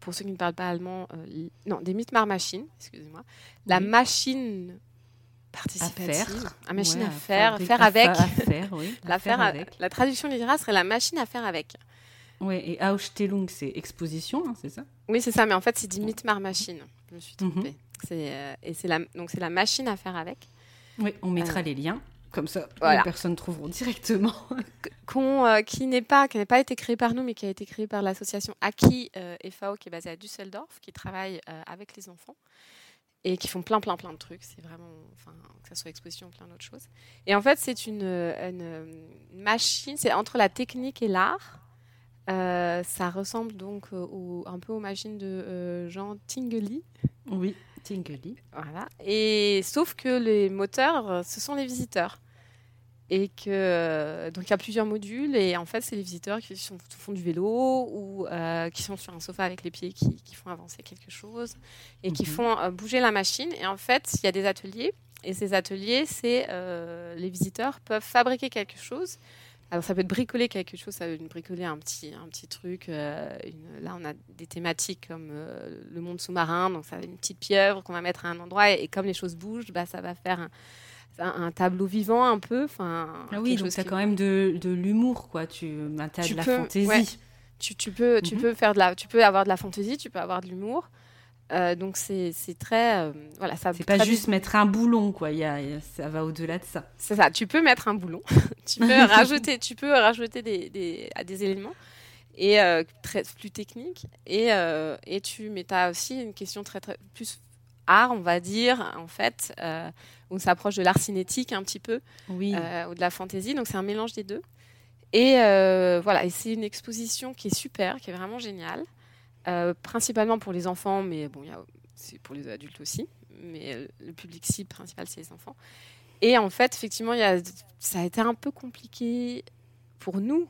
pour ceux qui ne parlent pas allemand, euh, non, des Mitmar-Machines, excusez-moi. La machine participative, la machine à faire, faire, avec. faire, oui, la, faire avec. la traduction littérale serait la machine à faire avec. Oui, et Ausstellung, c'est exposition, hein, c'est ça? Oui, c'est ça, mais en fait, c'est dit Mitmar Machine. Je me suis trompée. Mhm. et c'est la, donc c'est la machine à faire avec. Oui, on mettra les liens. Comme ça, les personnes trouveront directement. Euh, qui n'est pas, qui n'a pas été créé par nous, mais qui a été créé par l'association Aki euh, FAO, qui est basée à Düsseldorf, qui travaille euh, avec les enfants et qui font plein, plein, plein de trucs. C'est vraiment, enfin, que ce soit exposition, plein d'autres choses. Et en fait, c'est une, une, machine, c'est entre la technique et l'art. ça ressemble donc au, un peu aux machines de Jean Tinguely. Oui. Voilà. Et sauf que les moteurs, ce sont les visiteurs et que euh, donc il y a plusieurs modules et en fait c'est les visiteurs qui sont, font du vélo ou euh, qui sont sur un sofa avec les pieds qui, qui font avancer quelque chose et qui mhm. font euh, bouger la machine et en fait il y a des ateliers et ces ateliers c'est les visiteurs peuvent fabriquer quelque chose alors ça peut être bricoler quelque chose, ça veut dire bricoler un petit, un petit truc. là, on a des thématiques comme le monde sous-marin, donc ça va une petite pieuvre qu'on va mettre à un endroit et, comme les choses bougent, bah, ça va faire un, un, tableau vivant un peu. Enfin, ah oui, donc tu as quand même de, de l'humour, quoi. Tu as de la fantaisie. Tu, tu, peux, tu, mhm. peux faire de la, tu peux avoir de la fantaisie, tu peux avoir de l'humour. Donc c'est très voilà ça c'est pas juste mettre un boulon quoi. Il y a, ça va au-delà de ça. C'est ça tu peux mettre un boulon. Tu peux rajouter tu peux rajouter des, des, des éléments et très plus techniques. Et, et tu mais as aussi une question très très plus art on va dire en fait on s'approche de l'art cinétique un petit peu oui. ou de la fantaisie. Donc c'est un mélange des deux. Et euh, voilà, et c'est une exposition qui est super, qui est vraiment géniale, euh, principalement pour les enfants, mais bon, c'est pour les adultes aussi, mais euh, le public cible principal, c'est les enfants. Et en fait, effectivement, y a, ça a été un peu compliqué pour nous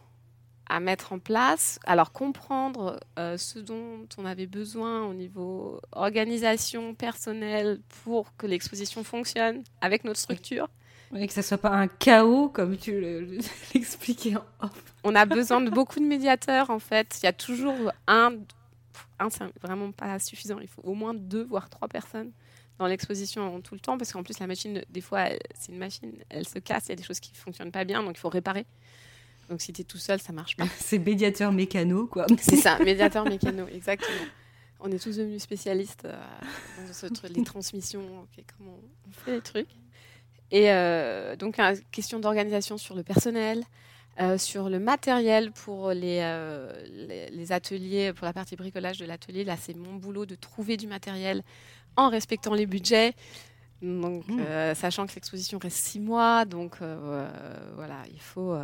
à mettre en place, alors comprendre ce dont on avait besoin au niveau organisation personnelle pour que l'exposition fonctionne avec notre structure. Oui, que ça soit pas un chaos comme tu l'expliquais en off. On a besoin de beaucoup de médiateurs en fait. Il y a toujours un, un c'est vraiment pas suffisant. Il faut au moins deux voire trois personnes dans l'exposition tout le temps parce qu'en plus la machine, des fois, c'est une machine, elle se casse, il y a des choses qui fonctionnent pas bien, donc il faut réparer. Donc si tu es tout seul, ça marche pas. c'est médiateur mécano quoi. C'est ça, médiateur mécano, exactement. On est tous devenus spécialistes euh, dans les transmissions, comment on fait les trucs. Et euh, donc, question d'organisation sur le personnel, euh, sur le matériel pour les, euh, les, ateliers, pour la partie bricolage de l'atelier. Là, c'est mon boulot de trouver du matériel en respectant les budgets. Donc, mmh. sachant que l'exposition reste six mois, donc voilà, il faut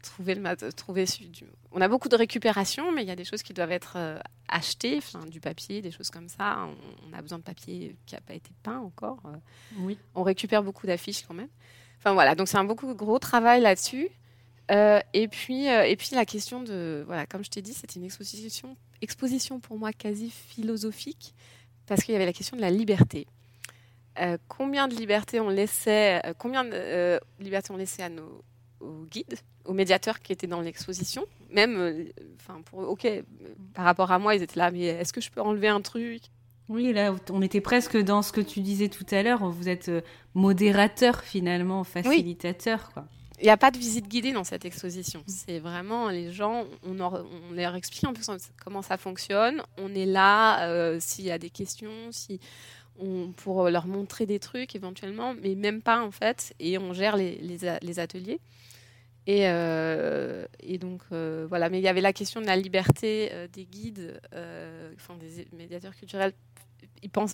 trouver le trouver du... On a beaucoup de récupération, mais il y a des choses qui doivent être achetées, du papier, des choses comme ça. On, a besoin de papier qui n'a pas été peint encore. oui. On récupère beaucoup d'affiches quand même. Enfin voilà, donc c'est un beaucoup gros travail là-dessus. Et puis et puis la question de voilà, comme je t'ai dit, c'était une exposition exposition pour moi quasi philosophique parce qu'il y avait la question de la liberté. combien de liberté on laissait, combien de liberté on laissait à nos aux guides, aux médiateurs qui étaient dans l'exposition? Même, euh, enfin, pour, ok, par rapport à moi, ils étaient là, mais est-ce que je peux enlever un truc? Oui, là, on était presque dans ce que tu disais tout à l'heure. Vous êtes euh, modérateur finalement, facilitateur, quoi. Il n'y a pas de visite guidée dans cette exposition. C'est vraiment les gens, on, leur explique un peu comment ça fonctionne. On est là euh, s'il y a des questions, si pour leur montrer des trucs éventuellement, mais même pas en fait. Et on gère les, ateliers. Et, euh, donc, euh, voilà. Mais il y avait la question de la liberté euh, des guides, des médiateurs culturels.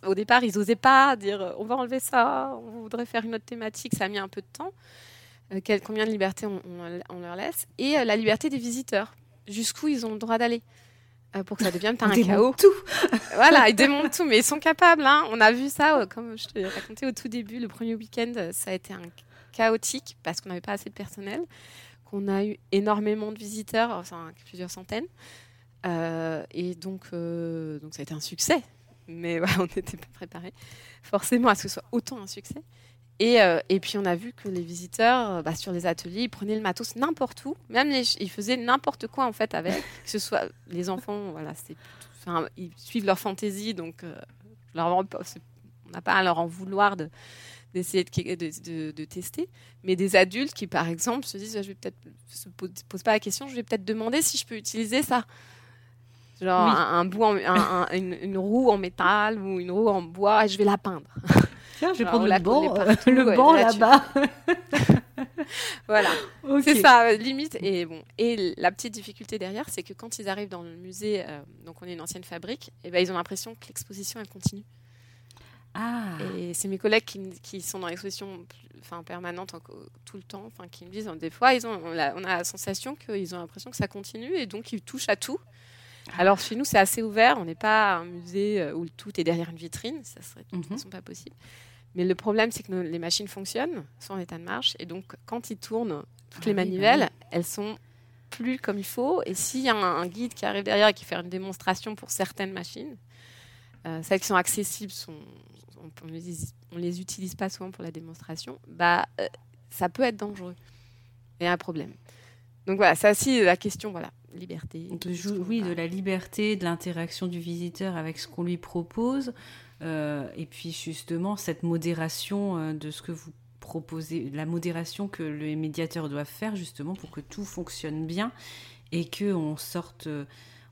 Au départ, ils n'osaient pas dire on va enlever ça, on voudrait faire une autre thématique. Ça a mis un peu de temps. Quel, combien de liberté on, on, leur laisse Et la liberté des visiteurs. Jusqu'où ils ont le droit d'aller pour que ça devienne pas un chaos. tout. voilà, ils démontent tout, mais ils sont capables. Hein. On a vu ça, comme je te racontais au tout début, le premier week-end, ça a été un chaotique parce qu'on n'avait pas assez de personnel, qu'on a eu énormément de visiteurs, enfin plusieurs centaines. Euh, et donc, euh, donc ça a été un succès. Mais on n'était pas préparé forcément à ce que ce soit autant un succès. Et, euh, et puis on a vu que les visiteurs, bah, sur les ateliers, ils prenaient le matos n'importe où, même ils faisaient n'importe quoi en fait avec, que ce soit les enfants, voilà, c'est, ils suivent leur fantaisie, donc leur, on n'a pas à leur en vouloir de, d'essayer de, de, tester. Mais des adultes qui, par exemple, se disent, je vais peut-être, se pose pas la question, je vais peut-être demander si je peux utiliser ça. Genre un, bout une, roue en métal ou une roue en bois et je vais la peindre. Tiens, je vais prendre le banc, le banc là-bas. voilà, c'est ça, limite. Et bon, et la petite difficulté derrière, c'est que quand ils arrivent dans le musée, euh, donc on est une ancienne fabrique, et ben ils ont l'impression que l'exposition elle continue. Ah. Et c'est mes collègues qui, qui sont dans l'exposition enfin, permanente tout le temps, enfin, qui me disent, des fois, ils ont, on, a, la sensation qu'ils ont l'impression que ça continue et donc ils touchent à tout. Ah. Alors chez nous, c'est assez ouvert. On n'est pas un musée euh, où tout est derrière une vitrine. Ça serait de toute mhm. façon pas possible. Mais le problème, c'est que les machines fonctionnent, sont en état de marche. Et donc, quand ils tournent, toutes les ah manivelles, bah elles sont plus comme il faut. Et s'il y a un, guide qui arrive derrière et qui fait une démonstration pour certaines machines, euh, celles qui sont accessibles sont, on, ne les, utilise pas souvent pour la démonstration, bah, euh, ça peut être dangereux et un problème. Donc voilà, ça aussi la question, voilà, liberté. oui, de la liberté, de l'interaction du visiteur avec ce qu'on lui propose, euh, et puis justement cette modération euh, de ce que vous proposez, la modération que les médiateurs doivent faire justement pour que tout fonctionne bien et que on sorte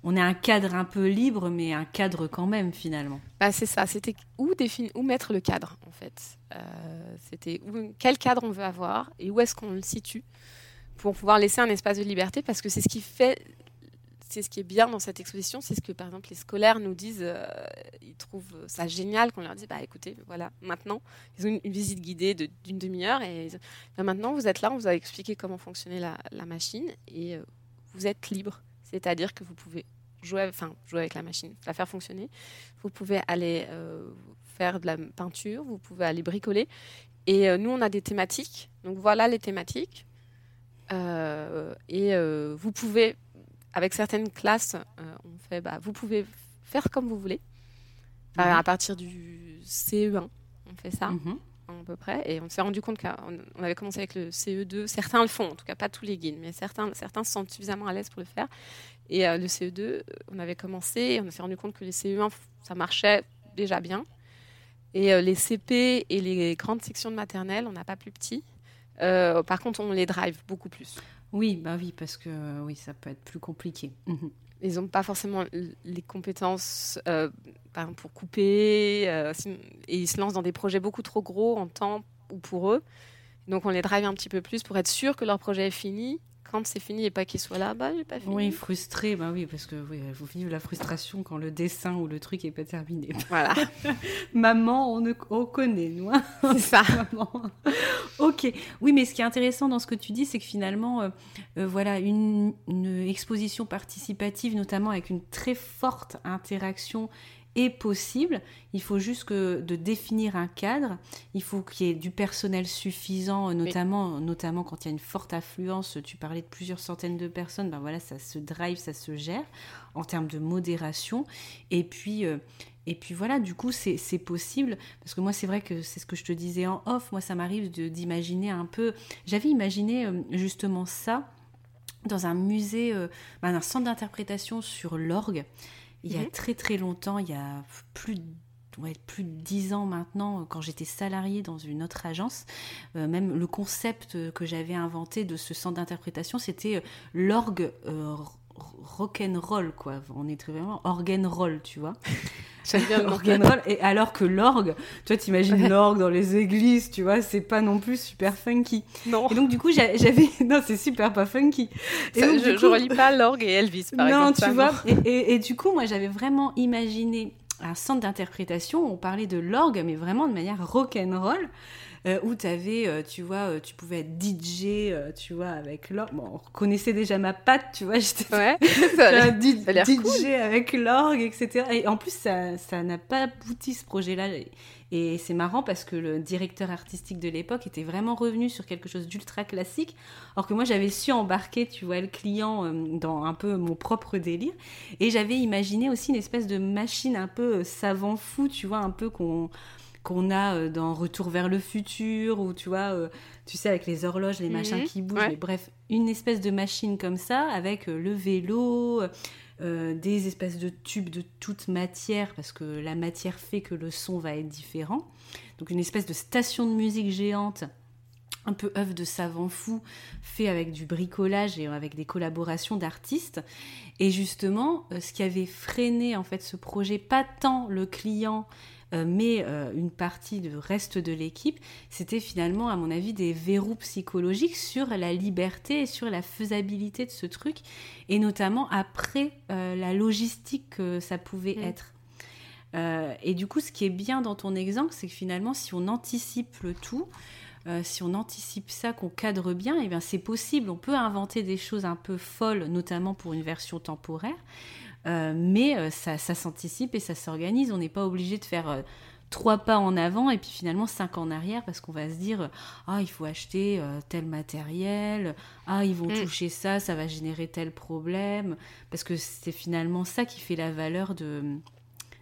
on est un cadre un peu libre, mais un cadre quand même finalement. Bah, c'est ça, c'était où, définir, où mettre le cadre en fait. Euh, c'était quel cadre on veut avoir et où est-ce qu'on le situe pour pouvoir laisser un espace de liberté parce que c'est ce qui fait c'est ce qui est bien dans cette exposition, c'est ce que par exemple les scolaires nous disent, euh, ils trouvent ça génial qu'on leur dise, bah écoutez, voilà, maintenant, ils ont une, visite guidée d'une demi-heure et bah, maintenant vous êtes là, on vous a expliqué comment fonctionnait la, machine et euh, vous êtes libre, c'est-à-dire que vous pouvez jouer, enfin jouer avec la machine, la faire fonctionner, vous pouvez aller euh, faire de la peinture, vous pouvez aller bricoler et nous on a des thématiques, donc voilà les thématiques. et vous pouvez avec certaines classes, euh, on fait, bah, vous pouvez faire comme vous voulez. Mhm. À partir du CE1, on fait ça. Mhm. à peu près, et on s'est rendu compte qu'on avait commencé avec le CE2. Certains le font, en tout cas pas tous les guides, mais certains, certains se sentent suffisamment à l'aise pour le faire. Et euh, le CE2, euh, on avait commencé, et on s'est rendu compte que les CE1, ça marchait déjà bien. Et les CP et les grandes sections de maternelle, on n'a pas plus petit. par contre, on les drive beaucoup plus. Oui, bah oui, parce que oui, ça peut être plus compliqué. Mhm. Ils n'ont pas forcément les compétences euh, pour couper, euh, et ils se lancent dans des projets beaucoup trop gros en temps ou pour eux. Donc on les drive un petit peu plus pour être sûr que leur projet est fini quand c'est fini et pas qu'il soit là, bah j'ai pas fini. Oui, frustré, bah oui, parce que oui, vous vivez la frustration quand le dessin ou le truc est pas terminé. Voilà. Maman, on, ne, on connaît, nous. Hein. c'est ça. ok. Oui, mais ce qui est intéressant dans ce que tu dis, c'est que finalement, euh, euh, voilà, une, une, exposition participative, notamment avec une très forte interaction est possible. Il faut juste que de définir un cadre. Il faut qu'il y ait du personnel suffisant, notamment, notamment quand il y a une forte affluence. Tu parlais de plusieurs centaines de personnes. Ben voilà, ça se drive, ça se gère en termes de modération. Et puis, euh, et puis voilà, du coup, c'est possible. Parce que moi, c'est vrai que c'est ce que je te disais en off. Moi, ça m'arrive d'imaginer un peu. J'avais imaginé euh, justement ça dans un musée, euh, ben, un centre d'interprétation sur l'orgue il y a mhm. très très longtemps, il y a plus de plus de dix ans maintenant, quand j'étais salariée dans une autre agence, euh, même le concept que j'avais inventé de ce centre d'interprétation, c'était euh, l'orgue euh, rock'n'roll, quoi. On est très vraiment organ roll, tu vois. organ roll. Et alors que l'orgue, toi, t'imagines l'orgue dans les églises, tu vois, c'est pas non plus super funky. Non. Et donc, du coup, j'avais. Non, c'est super pas funky. Et je, relis pas l'orgue et Elvis, par non, exemple. Non, tu vois. Et, et, du coup, moi, j'avais vraiment imaginé un centre d'interprétation. On parlait de l'orgue, mais vraiment de manière rock'n'roll. Euh, où tu avais, euh, tu vois, euh, tu pouvais être DJ, tu vois, avec l'orgue. Bon, on reconnaissait déjà ma patte, tu vois, j'étais ouais, DJ avec l'orgue, etc. Et en plus, ça n'a pas abouti ce projet-là. Et c'est marrant parce que le directeur artistique de l'époque était vraiment revenu sur quelque chose d'ultra classique, alors que moi j'avais su embarquer, tu vois, le client dans un peu mon propre délire. Et j'avais imaginé aussi une espèce de machine un peu savant fou, tu vois, un peu qu'on qu'on a euh, dans Retour vers le futur, ou tu vois, euh, tu sais, avec les horloges, les machins mhm. qui bougent. Mais bref, une espèce de machine comme ça, avec euh, le vélo, des espèces de tubes de toute matière, parce que la matière fait que le son va être différent. Donc une espèce de station de musique géante un peu œuvre de savant fou, fait avec du bricolage et avec des collaborations d'artistes. Et justement, ce qui avait freiné en fait ce projet, pas tant le client mais euh, une partie du reste de l'équipe, c'était finalement, à mon avis, des verrous psychologiques sur la liberté et sur la faisabilité de ce truc, et notamment après euh, la logistique que ça pouvait mm. être. et du coup, ce qui est bien dans ton exemple, c'est que finalement, si on anticipe le tout, si on anticipe ça, qu'on cadre bien, et eh bien c'est possible. On peut inventer des choses un peu folles, notamment pour une version temporaire. Euh, mais euh, ça, s'anticipe et ça s'organise. On n'est pas obligé de faire euh, trois pas en avant et puis finalement cinq en arrière parce qu'on va se dire ah il faut acheter tel matériel ah ils vont mm. toucher ça ça va générer tel problème parce que c'est finalement ça qui fait la valeur de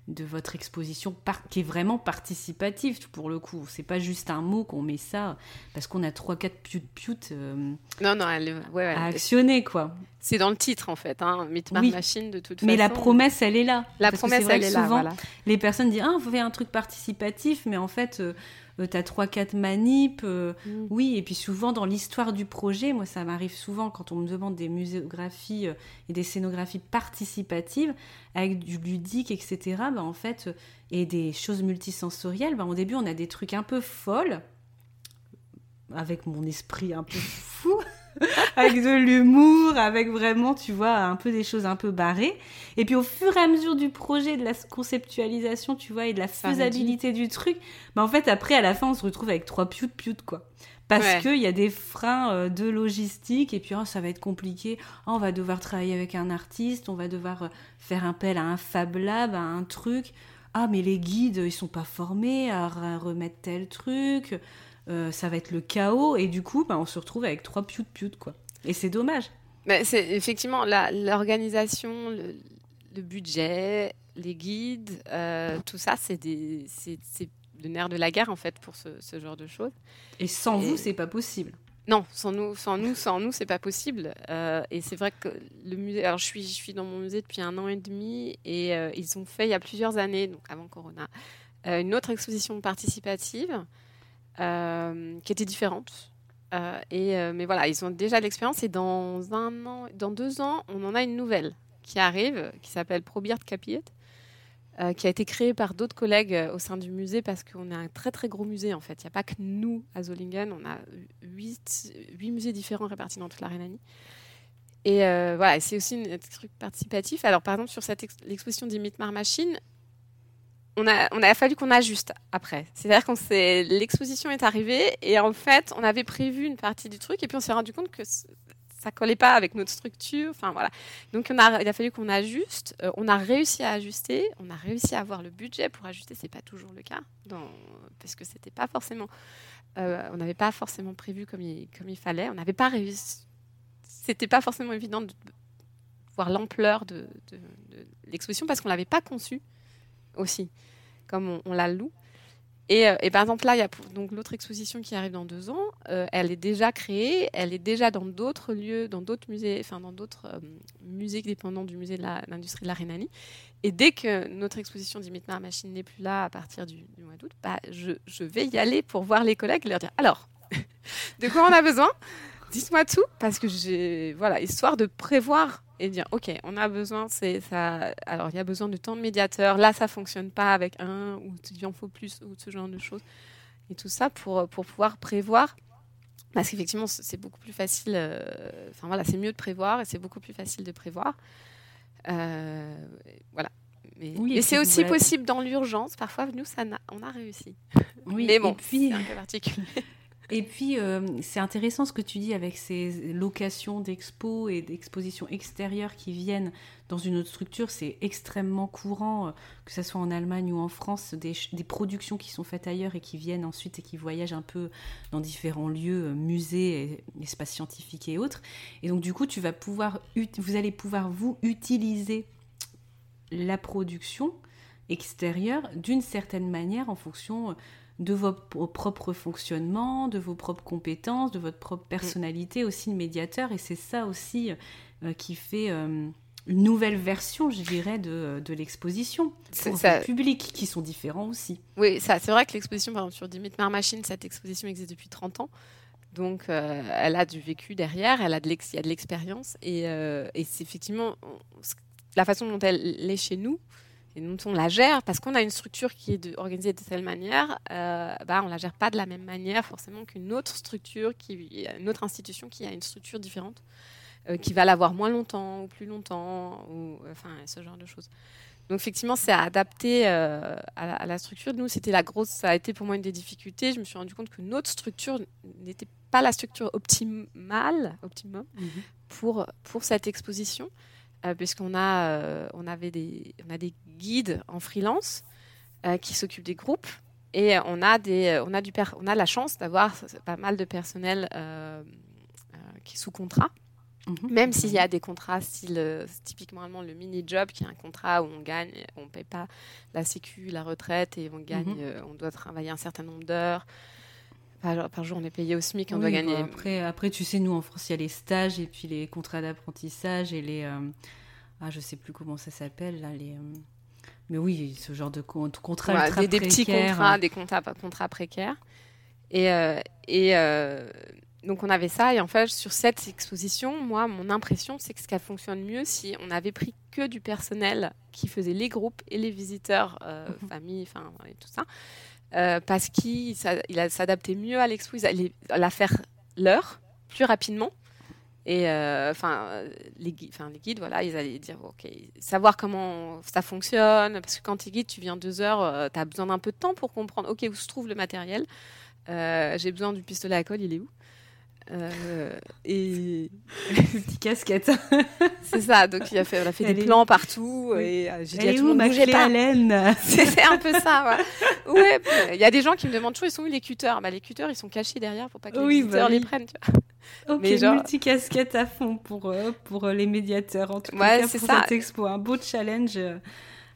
de votre exposition qui est vraiment participative pour le coup. C'est pas juste un mot qu'on met ça parce qu'on a trois quatre piou piou euh, non non à actionner quoi. C'est dans le titre en fait, hein, oui. Machine de toute façon. Mais la promesse elle est là. La promesse elle est, là. Souvent les personnes disent ah on fait un truc participatif mais en fait euh, euh, tu as 3-4 manips. Mm. Oui, et puis souvent dans l'histoire du projet, moi ça m'arrive souvent quand on me demande des muséographies et des scénographies participatives avec du ludique, etc. Bah, en fait, et des choses multisensorielles, bah, au début on a des trucs un peu folles avec mon esprit un peu fou. avec de l'humour, avec vraiment, tu vois, un peu des choses un peu barrées. Et puis au fur et à mesure du projet, de la conceptualisation, tu vois, et de la faisabilité du truc, bah en fait, après, à la fin, on se retrouve avec trois piouts de quoi. Parce qu'il y a des freins euh, de logistique, et puis oh, ça va être compliqué. Oh, on va devoir travailler avec un artiste, on va devoir euh, faire appel à un Fab Lab, à un truc. Ah, mais les guides, ils sont pas formés à remettre tel truc. Euh, ça va être le chaos et du coup, bah, on se retrouve avec trois piou de quoi. Et c'est dommage. Mais c'est effectivement l'organisation, le, budget, les guides, euh, tout ça, c'est le nerf de la guerre en fait pour ce, genre de choses. Et sans vous, c'est pas possible. Non, sans nous, sans nous, sans nous, c'est pas possible. Euh, et c'est vrai que le musée. Alors, je suis, je suis dans mon musée depuis un an et demi, et ils ont fait il y a plusieurs années, donc avant Corona, une autre exposition participative qui était différente. Euh, et, euh, mais voilà, ils ont déjà l'expérience et dans un an, dans deux ans, on en a une nouvelle qui arrive, qui s'appelle ProBeard Capiet, qui a été créée par d'autres collègues au sein du musée parce qu'on est un très très gros musée en fait. Il n'y a pas que nous à Zollingen, on a huit, huit musées différents répartis dans toute la Rhénanie. Et voilà, c'est aussi un truc participatif. Alors, par exemple, sur l'exposition d'Imitmar Machine, on a, fallu qu'on ajuste après. C'est-à-dire qu'on l'exposition est arrivée et en fait, on avait prévu une partie du truc et puis on s'est rendu compte que ça collait pas avec notre structure. Enfin voilà. Donc il a fallu qu'on ajuste. Euh, on a réussi à ajuster. On a réussi à avoir le budget pour ajuster. C'est pas toujours le cas, parce que c'était pas forcément, euh, on n'avait pas forcément prévu comme il, comme il fallait. On n'avait pas réussi. C'était pas forcément évident de voir l'ampleur de, de l'exposition parce qu'on l'avait pas conçue aussi, comme on, la loue. Et, euh, et, par exemple, là, il y a l'autre exposition qui arrive dans deux ans. Euh, elle est déjà créée, elle est déjà dans d'autres lieux, dans d'autres musées, enfin dans d'autres euh, musées dépendants du musée de l'industrie de, la Rhénanie. Et dès que notre exposition d'Imitmar Machine n'est plus là à partir du, mois d'août, bah, je, je, vais y aller pour voir les collègues et leur dire alors, de quoi on a besoin? Dites-moi tout, parce que j'ai voilà, histoire de prévoir et dire ok on a besoin c'est ça alors il y a besoin de tant de médiateurs. Là ça fonctionne pas avec un ou il en faut plus ou ce genre de choses. Et tout ça pour pour pouvoir prévoir. Parce qu'effectivement c'est beaucoup plus facile euh, enfin voilà c'est mieux de prévoir et c'est beaucoup plus facile de prévoir. Euh, voilà. Mais, c'est aussi possible dans l'urgence. Parfois nous ça on a réussi. Oui, mais bon puis... c'est un peu particulier et puis, euh, c'est intéressant ce que tu dis avec ces locations d'expos et d'expositions extérieures qui viennent dans une autre structure. C'est extrêmement courant, euh, que ce soit en Allemagne ou en France, des, productions qui sont faites ailleurs et qui viennent ensuite et qui voyagent un peu dans différents lieux, euh, musées, espaces scientifiques et autres. Et donc, du coup, tu vas pouvoir, vous allez pouvoir, vous, utiliser la production extérieure d'une certaine manière en fonction de votre propre fonctionnement, de vos propres compétences, de votre propre personnalité aussi de médiateur. Et c'est ça aussi euh, qui fait euh, une nouvelle version, je dirais, de, de l'exposition pour ça... le public, qui sont différents aussi. Oui, ça, c'est vrai que l'exposition, par exemple, sur Dimitmar Machine, cette exposition existe depuis 30 ans. Donc, euh, elle a du vécu derrière, elle a de il y a de l'expérience. Et, et c'est effectivement la façon dont elle est chez nous, et nous, on la gère parce qu'on a une structure qui est organisée de telle manière, euh, bah, on la gère pas de la même manière forcément qu'une autre structure, qui, une autre institution qui a une structure différente, euh, qui va l'avoir moins longtemps ou plus longtemps, ou enfin ce genre de choses. Donc effectivement, c'est adapté euh, à, la, structure. Nous, c'était la grosse, ça a été pour moi une des difficultés. Je me suis rendu compte que notre structure n'était pas la structure optimale, optimum, mhm. pour pour cette exposition. Euh, puisqu'on a, euh, on avait des, on a des guides en freelance euh, qui s'occupent des groupes et on a, des, on a, du on a la chance d'avoir pas mal de personnel qui est sous contrat. Mhm. Même s'il y a des contrats style typiquement le mini-job qui est un contrat où on gagne, on ne paye pas la sécu, la retraite et on gagne, mhm. on doit travailler un certain nombre d'heures. Par, jour, on est payé au SMIC, on doit gagner. après, après, tu sais, nous en France, il y a les stages et puis les contrats d'apprentissage et les. Euh, ah, je sais plus comment ça s'appelle, là, les. Euh, mais oui, ce genre de contrat des, des, petits contrats, hein. des contrats, contrats précaires. Et, et donc on avait ça, et en fait, sur cette exposition, moi, mon impression, c'est que ce qui fonctionne mieux si on avait pris que du personnel qui faisait les groupes et les visiteurs, euh, mhm. famille, enfin, et tout ça, euh, parce qu'il s'adaptait mieux à l'expo, il allait la faire l'heure plus rapidement. Et euh, enfin, les, guides, voilà, ils allaient dire, ok, savoir comment ça fonctionne, parce que quand tu es tu viens deux heures, tu as besoin d'un peu de temps pour comprendre, ok, où se trouve le matériel. J'ai besoin du pistolet à colle, il est où? Euh, et petite casquette. c'est ça. Donc il a fait, on a fait des plans partout et euh, j'ai dit à tout le monde bougez pas. C'est un peu ça. Ouais. Il y a des gens qui me demandent toujours ils sont où les cutters Bah les cutters ils sont cachés derrière pour pas que les bah les prennent. Tu vois. Ok, Mais genre... casquette à fond pour euh, pour les médiateurs en tout cas pour ça. cette expo. Un beau challenge.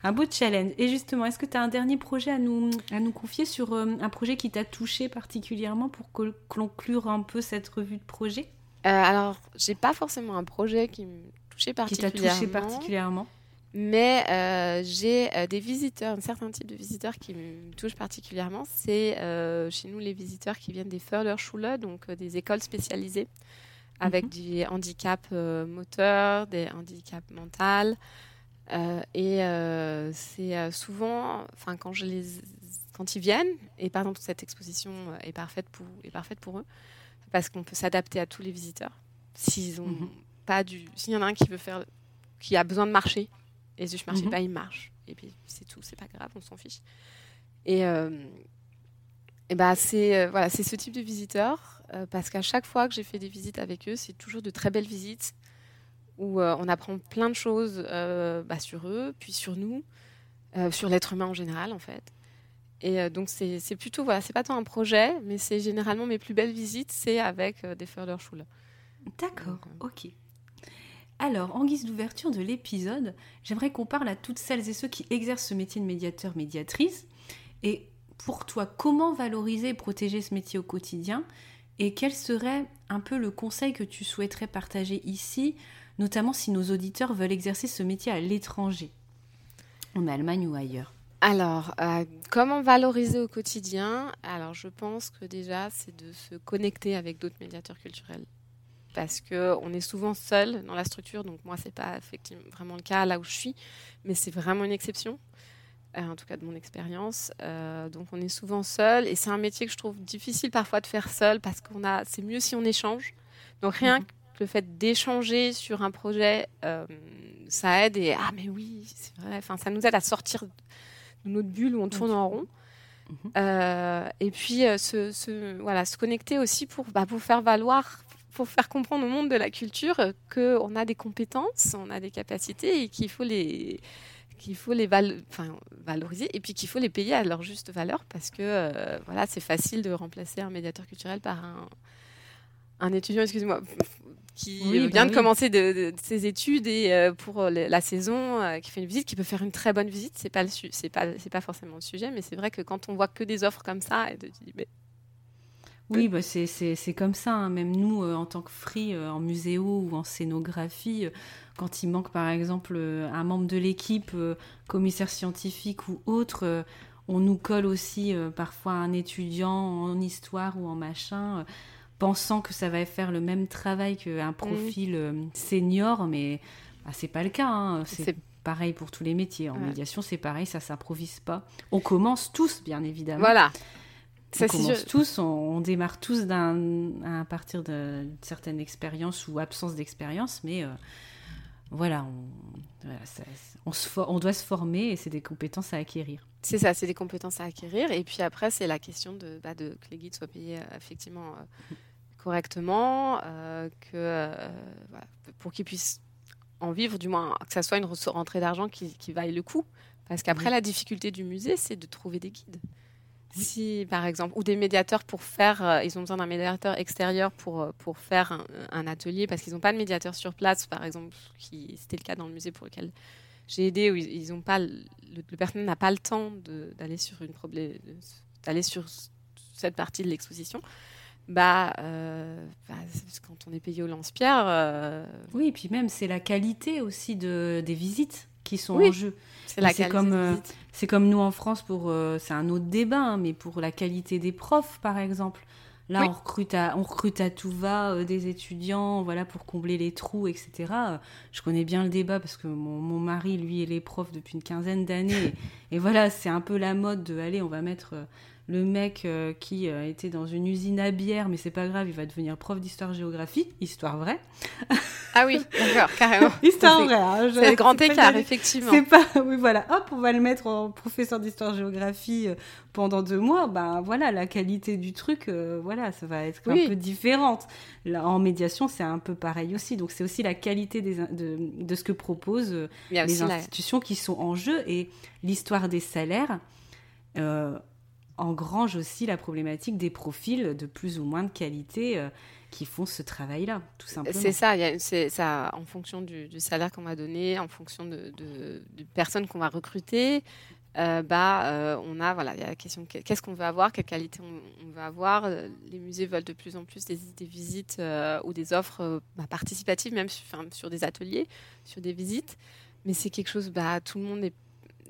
Un beau challenge. Et justement, est-ce que tu as un dernier projet à nous, à nous confier sur euh, un projet qui t'a touché particulièrement pour conclure un peu cette revue de projet euh, Alors, j'ai pas forcément un projet qui me touchait particulièrement. Qui t'a touché particulièrement mais euh, j'ai euh, des visiteurs, un certain type de visiteurs qui me touchent particulièrement. C'est chez nous les visiteurs qui viennent des Förderschule, donc des écoles spécialisées avec mhm. des handicaps moteurs, des handicaps mentaux, et euh, c'est euh, souvent, enfin quand je les, quand ils viennent, et par exemple cette exposition est parfaite pour, est parfaite pour eux, parce qu'on peut s'adapter à tous les visiteurs. S'ils ont mhm. pas du, s'il y en a un qui veut faire, qui a besoin de marcher, et si je marche mhm. pas, il marche. Et puis c'est tout, c'est pas grave, on s'en fiche. Et, et bah c'est voilà, c'est ce type de visiteurs, parce qu'à chaque fois que j'ai fait des visites avec eux, c'est toujours de très belles visites où euh, on apprend plein de choses euh, bah, sur eux, puis sur nous, euh, sur l'être humain en général en fait. Et donc c'est plutôt, voilà, c'est pas tant un projet, mais c'est généralement mes plus belles visites, c'est avec des Förderschule. D'accord, ok. Alors, en guise d'ouverture de l'épisode, j'aimerais qu'on parle à toutes celles et ceux qui exercent ce métier de médiateur, médiatrice. Et pour toi, comment valoriser et protéger ce métier au quotidien? Et quel serait un peu le conseil que tu souhaiterais partager ici notamment si nos auditeurs veulent exercer ce métier à l'étranger, en Allemagne ou ailleurs alors, euh, comment valoriser au quotidien? Alors, je pense que déjà, c'est de se connecter avec d'autres médiateurs culturels. Parce qu'on est souvent seul dans la structure, donc moi, ce n'est pas effectivement vraiment le cas là où je suis, mais c'est vraiment une exception, euh, en tout cas de mon expérience. Euh, donc, on est souvent seul, et c'est un métier que je trouve difficile parfois de faire seul, parce qu'on a, c'est mieux si on échange. Donc, rien mhm le fait d'échanger sur un projet, euh, ça aide. Et ah, mais oui, c'est vrai. Enfin, ça nous aide à sortir de notre bulle où on tourne en rond. Mhm. Euh, et puis, euh, se, voilà, se connecter aussi pour, bah, pour faire valoir, pour faire comprendre au monde de la culture qu'on a des compétences, on a des capacités et qu'il faut les qu'il faut les enfin, valoriser et puis qu'il faut les payer à leur juste valeur parce que voilà c'est facile de remplacer un médiateur culturel par un, un étudiant, excusez-moi, qui vient bah de commencer de, ses études et euh, pour euh, la saison, euh, qui fait une visite, qui peut faire une très bonne visite. C'est pas c'est pas c'est pas forcément le sujet, mais c'est vrai que quand on voit que des offres comme ça, et de, mais... oui, bah c'est comme ça. Hein. Même nous, en tant que free en muséo ou en scénographie, quand il manque par exemple un membre de l'équipe, commissaire scientifique ou autre, on nous colle aussi parfois un étudiant en histoire ou en machin pensant que ça va faire le même travail qu'un profil euh, senior, mais bah, c'est pas le cas. Hein. C'est pareil pour tous les métiers. En médiation, c'est pareil, ça s'improvise pas. On commence tous, bien évidemment. Voilà. On commence tous, on, démarre tous à partir d'une certaine expérience ou absence d'expérience, mais euh, voilà, on, se on doit se former et c'est des compétences à acquérir. C'est ça, c'est des compétences à acquérir. Et puis après, c'est la question de, bah, de, que les guides soient payés euh, effectivement correctement, euh, que, euh, pour qu'ils puissent en vivre, du moins que ça soit une rentrée d'argent qui, qui, vaille le coup. Parce qu'après, la difficulté du musée, c'est de trouver des guides. Si, par exemple, ou des médiateurs pour faire, euh, ils ont besoin d'un médiateur extérieur pour, pour faire un, atelier, parce qu'ils n'ont pas de médiateur sur place, par exemple, qui c'était le cas dans le musée pour lequel j'ai aidé, où ils, ont pas, le, le personnel n'a pas le temps d'aller sur une d'aller sur cette partie de l'exposition bah, euh, bah quand on est payé au lance-pierre. Euh, oui, et puis même, c'est la qualité aussi de, des visites qui sont en jeu. C'est la comme, euh, c'est comme nous en France pour, euh, c'est un autre débat, hein, mais pour la qualité des profs, par exemple. Là, on, recrute à, on recrute à tout va des étudiants, voilà, pour combler les trous, etc. Je connais bien le débat parce que mon, mon mari, lui, est les profs depuis une quinzaine d'années. et, et, voilà, c'est un peu la mode de, allez, on va mettre le mec euh, qui euh, était dans une usine à bière, mais c'est pas grave, il va devenir prof d'histoire-géographie, histoire vraie. Ah oui, d'accord, carrément. histoire vraie. Hein, c'est le grand écart, effectivement. C'est pas, oui, voilà, hop, on va le mettre en professeur d'histoire-géographie euh, pendant deux mois. Ben voilà, la qualité du truc, voilà, ça va être un peu différente. Là, en médiation, c'est un peu pareil aussi. Donc c'est aussi la qualité des, de, de, ce que proposent les institutions qui sont en jeu et l'histoire des salaires. Euh, engrange aussi la problématique des profils de plus ou moins de qualité euh, qui font ce travail-là, tout simplement. C'est ça, c'est ça, en fonction du, salaire qu'on va donner, en fonction de, personnes qu'on va recruter, euh, bah, euh, on a voilà, il y a la question qu'est-ce qu'on veut avoir, quelle qualité on, veut avoir. Les musées veulent de plus en plus des, visites ou des offres bah, participatives, même sur, sur, des ateliers, sur des visites. Mais c'est quelque chose, bah, tout le monde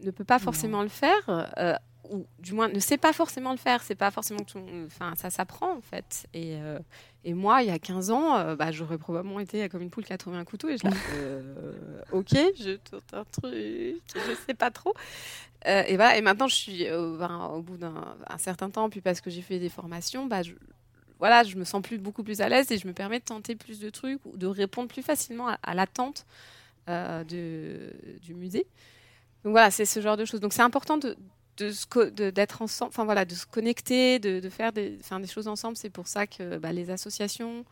ne peut pas forcément le faire ou du moins ne sait pas forcément le faire. C'est pas forcément enfin ça s'apprend en fait. Et, euh, moi, il y a 15 ans, euh, bah, j'aurais probablement été comme une poule qui a trouvé un couteau et je euh, ok, je tourne un truc, je sais pas trop. et voilà. Et maintenant, je suis au bout d'un certain temps, puis parce que j'ai fait des formations, bah je, voilà, je me sens plus beaucoup plus à l'aise et je me permets de tenter plus de trucs ou de répondre plus facilement à, l'attente du musée. Donc voilà, c'est ce genre de choses. Donc c'est important de d'être ensemble, enfin voilà, de se connecter, de, faire des, des choses ensemble. C'est pour ça que bah, les associations,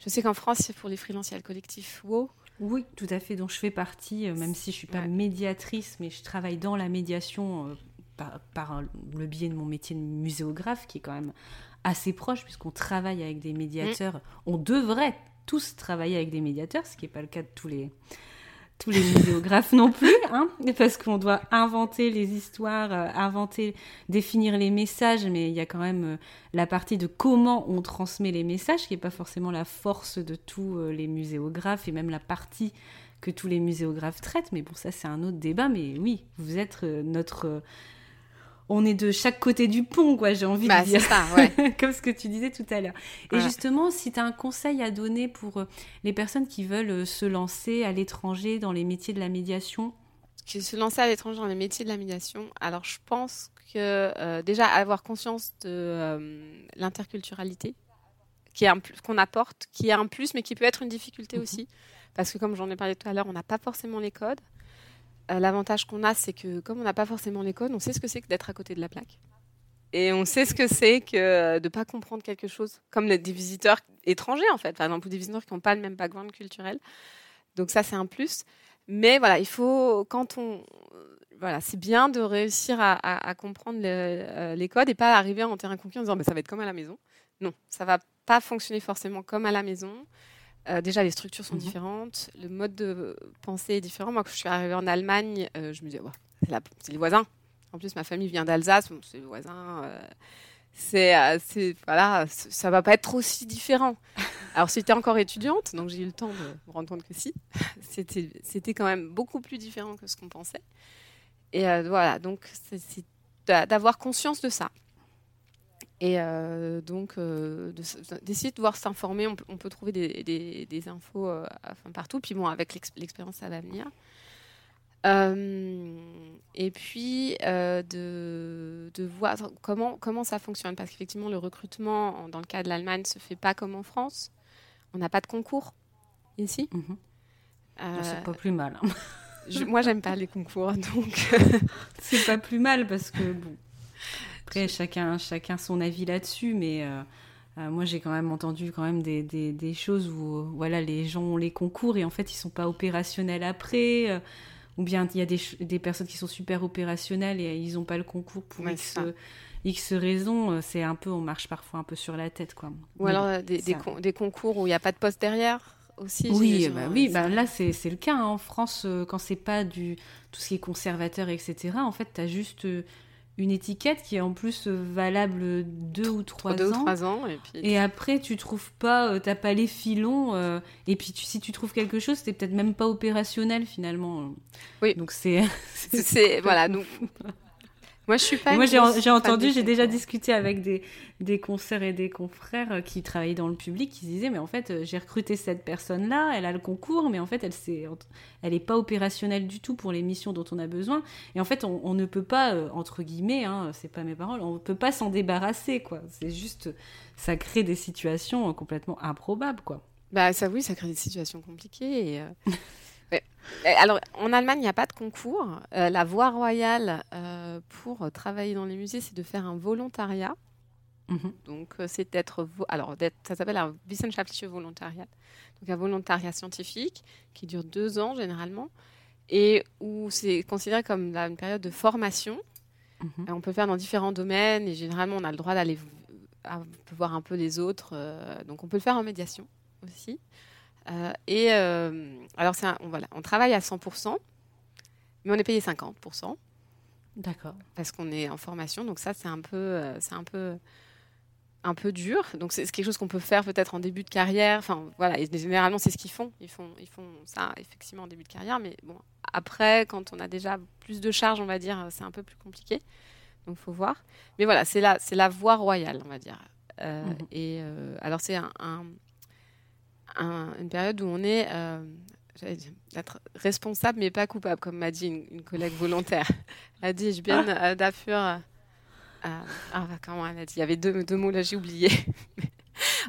je sais qu'en France, c'est pour les freelances, il y a le collectif WO. Oui, tout à fait, dont je fais partie, euh, même si je suis pas médiatrice, mais je travaille dans la médiation euh, par, le biais de mon métier de muséographe, qui est quand même assez proche, puisqu'on travaille avec des médiateurs. Mm. On devrait tous travailler avec des médiateurs, ce qui n'est pas le cas de tous les, tous les muséographes non plus, hein, parce qu'on doit inventer les histoires, euh, inventer, définir les messages, mais il y a quand même euh, la partie de comment on transmet les messages, qui n'est pas forcément la force de tous euh, les muséographes, et même la partie que tous les muséographes traitent. Mais bon, ça c'est un autre débat, mais oui, vous êtes notre on est de chaque côté du pont, quoi, j'ai envie de bah, dire. Ça, ouais. Comme ce que tu disais tout à l'heure. Et justement, si tu as un conseil à donner pour euh, les personnes qui veulent euh, se lancer à l'étranger dans les métiers de la médiation? Qui se lancer à l'étranger dans les métiers de la médiation, alors je pense que euh, déjà avoir conscience de l'interculturalité, qu'on apporte, qui est un plus, mais qui peut être une difficulté mhm. aussi. Parce que comme j'en ai parlé tout à l'heure, on n'a pas forcément les codes. Euh, l'avantage qu'on a, c'est que comme on n'a pas forcément les codes, on sait ce que c'est que d'être à côté de la plaque. Et on sait ce que c'est que euh, de ne pas comprendre quelque chose, comme des visiteurs étrangers en fait, par exemple, ou des visiteurs qui n'ont pas le même background culturel. Donc ça, c'est un plus. Mais voilà, il faut, quand on... Voilà, c'est bien de réussir à, comprendre euh, les codes et pas arriver en terrain conquis en disant mais ça va être comme à la maison. Non, ça va pas fonctionner forcément comme à la maison. Euh, déjà, les structures sont mhm. différentes, le mode de pensée est différent. Moi, quand je suis arrivée en Allemagne, euh, je me disais, c'est les voisins. En plus, ma famille vient d'Alsace, c'est les voisins. Euh, c'est, voilà, ça va pas être aussi différent. Alors, c'était encore étudiante, donc j'ai eu le temps de me rendre compte que si, c'était, c'était quand même beaucoup plus différent que ce qu'on pensait. Et voilà, donc c'est d'avoir conscience de ça. Et euh, donc, euh, d'essayer de, voir s'informer. On, peut trouver des, des, infos euh, enfin, partout. Puis bon, avec l'expérience, ça va venir. et puis, de, de, voir comment, comment ça fonctionne. Parce qu'effectivement, le recrutement, dans le cas de l'Allemagne, ne se fait pas comme en France. On n'a pas de concours ici. Mhm. C'est pas plus mal. Hein. Je, moi, j'aime pas les concours, donc. c'est pas plus mal parce que, bon. Après, chacun, chacun son avis là-dessus, mais euh, euh, moi j'ai quand même entendu quand même des, des, des, choses où voilà, les gens ont les concours et en fait ils sont pas opérationnels après. Euh, ou bien il y a des, des, personnes qui sont super opérationnelles et ils n'ont pas le concours pour X, X raisons. C'est un peu, on marche parfois un peu sur la tête. Quoi. Ou alors des, des, concours où il n'y a pas de poste derrière aussi. Oui, bah, oui bah, là c'est le cas. Hein. En France, quand c'est pas du tout ce qui est conservateur, etc., en fait, tu as juste une étiquette qui est en plus valable deux ou trois Deux ou ans. trois ans. Et puis, Et après, tu trouves pas, euh, t'as pas les filons, euh, et puis tu- si tu trouves quelque chose, c'est peut-être même pas opérationnel finalement. Oui. Donc c'est. c'est- c'est- voilà, donc. Moi, je suis pas. Et moi, j'ai entendu, j'ai déjà discuté avec des, des concerts et des confrères euh, qui travaillaient dans le public qui se disaient Mais en fait, euh, j'ai recruté cette personne-là, elle a le concours, mais en fait, elle n'est elle est pas opérationnelle du tout pour les missions dont on a besoin. Et en fait, on, on ne peut pas, euh, entre guillemets, hein, c'est pas mes paroles, on ne peut pas s'en débarrasser, quoi. C'est juste, ça crée des situations complètement improbables, quoi. Bah ça oui, ça crée des situations compliquées. et, euh, Alors en Allemagne, il n'y a pas de concours. Euh, la voie royale euh, pour travailler dans les musées, c'est de faire un volontariat. Mhm. Donc euh, c'est d'être alors ça s'appelle un wissenschaftliche Volontariat. Donc un volontariat scientifique qui dure deux ans généralement et où c'est considéré comme là, une période de formation. Mhm. On peut le faire dans différents domaines et généralement on a le droit d'aller voir un peu les autres. euh, donc on peut le faire en médiation aussi. Euh, et euh, alors c'est un- on, voilà, on travaille à 100%, mais on est payé 50% D'accord. parce qu'on est en formation. Donc ça c'est un peu, euh, c'est un peu, un peu dur. Donc c'est quelque chose qu'on peut faire peut-être en début de carrière. Enfin voilà, et généralement c'est ce qu'ils font. Ils font, ils font ça effectivement en début de carrière, mais bon après quand on a déjà plus de charges, on va dire, c'est un peu plus compliqué. Donc faut voir. Mais voilà, c'est la, c'est la voie royale, on va dire. Euh, Mhm. Et euh, alors c'est un, un- un- une période où on est euh, responsable mais pas coupable, comme m'a dit une, une collègue volontaire. Elle a dit, je euh, dafür. euh, ah, comment elle a dit Il y avait deux, deux mots là, j'ai oublié.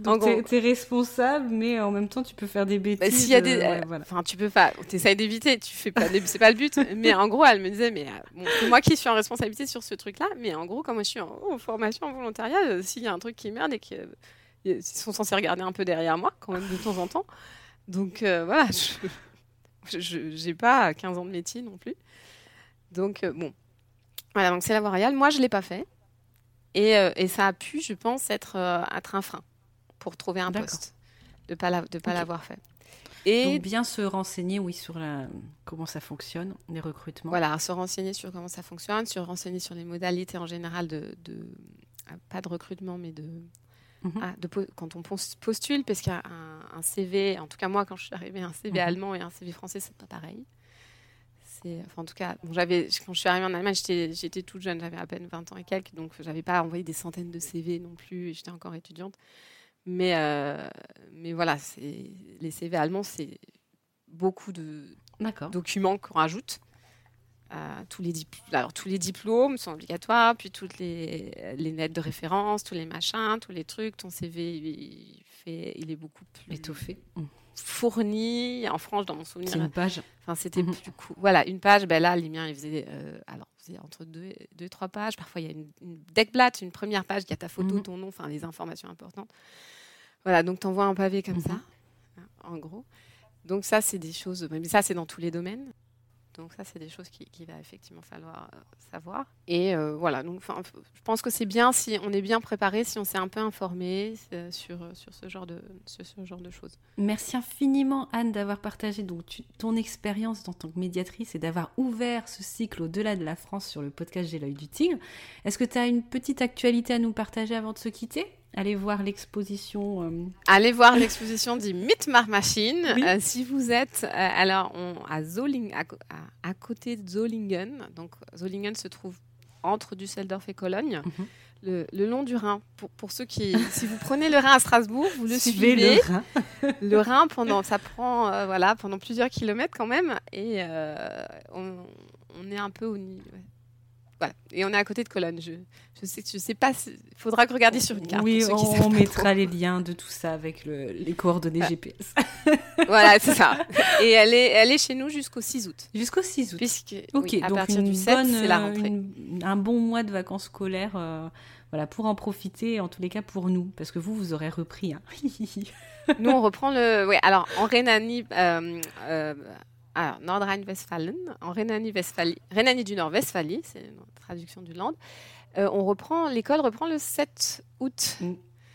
Donc, t'es t'es responsable, mais en même temps, tu peux faire des bêtises. Bah, S'il y a des, euh, ouais, voilà. enfin, tu peux pas, t'essayes d'éviter, tu fais pas, c'est pas le but. Mais en gros, elle me disait, mais bon, moi qui suis en responsabilité sur ce truc-là. Mais en gros, comme moi, je suis en, en formation en volontariat, s'il y a un truc qui merde et qu'ils ils sont censés regarder un peu derrière moi, quand même de temps en temps. Donc euh, voilà, je, j'ai pas 15 ans de métier non plus. Donc euh, bon, voilà, donc c'est la voie royale. Moi, je l'ai pas fait, et, euh, et ça a pu, je pense, être, être un frein pour trouver un poste, de pas la- de pas l'avoir fait. Et Donc bien se renseigner, oui, sur la... comment ça fonctionne, les recrutements. Voilà, se renseigner sur comment ça fonctionne, se renseigner sur les modalités en général de, de- pas de recrutement, mais de, Mhm. de quand on pos- postule, parce qu'il y a un, un CV, en tout cas moi quand je suis arrivée, un CV Mhm. allemand et un CV français, c'est pas pareil. Enfin, en tout cas, bon, quand je suis arrivée en Allemagne, j'étais, toute jeune, j'avais à peine 20 ans et quelques, donc j'avais pas envoyé des centaines de CV non plus, j'étais encore étudiante. Mais, euh, mais voilà, les CV allemands, c'est beaucoup de, documents qu'on rajoute. Euh, tous, les dip- Alors, tous les diplômes sont obligatoires, puis toutes les, les lettres de référence, tous les machins, tous les trucs. Ton CV, il, fait, il est beaucoup plus Étoffé. Fourni. En France, dans mon souvenir, C'est une page. enfin, c'était plus cool. Voilà, une page, ben là, les miens, ils faisaient, euh, alors, entre deux, deux trois pages. Parfois, il y a une, une deckblatt, une première page, il y a ta photo, Mhm. ton nom, enfin, les informations importantes. Voilà, donc tu envoies un pavé comme Mhm. ça, hein, en gros. Donc ça, c'est des choses, mais ça, c'est dans tous les domaines. Donc ça, c'est des choses qu'il qui va effectivement falloir euh, savoir. Et euh, voilà, donc je pense que c'est bien si on est bien préparé, si on s'est un peu informé euh, sur, sur, ce genre de, ce genre de choses. Merci infiniment Anne d'avoir partagé donc, ton expérience en tant que médiatrice et d'avoir ouvert ce cycle au-delà de la France sur le podcast J'ai l'œil du tigre. Est-ce que tu as une petite actualité à nous partager avant de se quitter? Allez voir l'exposition. euh, Allez voir l'exposition du Mitmachmachine. Oui. Euh, si vous êtes euh, alors on, à, Zolling, à, à- à côté de Zollingen, donc Zollingen se trouve entre Düsseldorf et Cologne, Mhm. le, le long du Rhin. Pour, pour ceux qui, si vous prenez le Rhin à Strasbourg, vous le Suivez suivez. le Rhin. Le Rhin pendant, ça prend euh, voilà pendant plusieurs kilomètres quand même, et on, on est un peu au niveau. Voilà, et on est à côté de Cologne. Je, je sais, je sais pas. Il faudra que regarder sur une carte. Oui, on, mettra les liens de tout ça avec le- les coordonnées. GPS. Voilà, c'est ça. Et elle est, elle est chez nous jusqu'au 6 août. Jusqu'au 6 août. Puisque Ok, oui, à donc partir du 7, bonne, c'est la rentrée. une- un bon mois de vacances scolaires, euh, voilà, pour en profiter, en tous les cas pour nous, parce que vous, vous aurez repris. hein. Nous, on reprend le. Oui, alors en Rhénanie. euh, euh, alors, Nordrhein-Westfalen, en Rhénanie-Westphalie, Rhénanie du Nord-Westphalie, c'est une traduction du Land. euh, on reprend, l'école reprend le 7 août.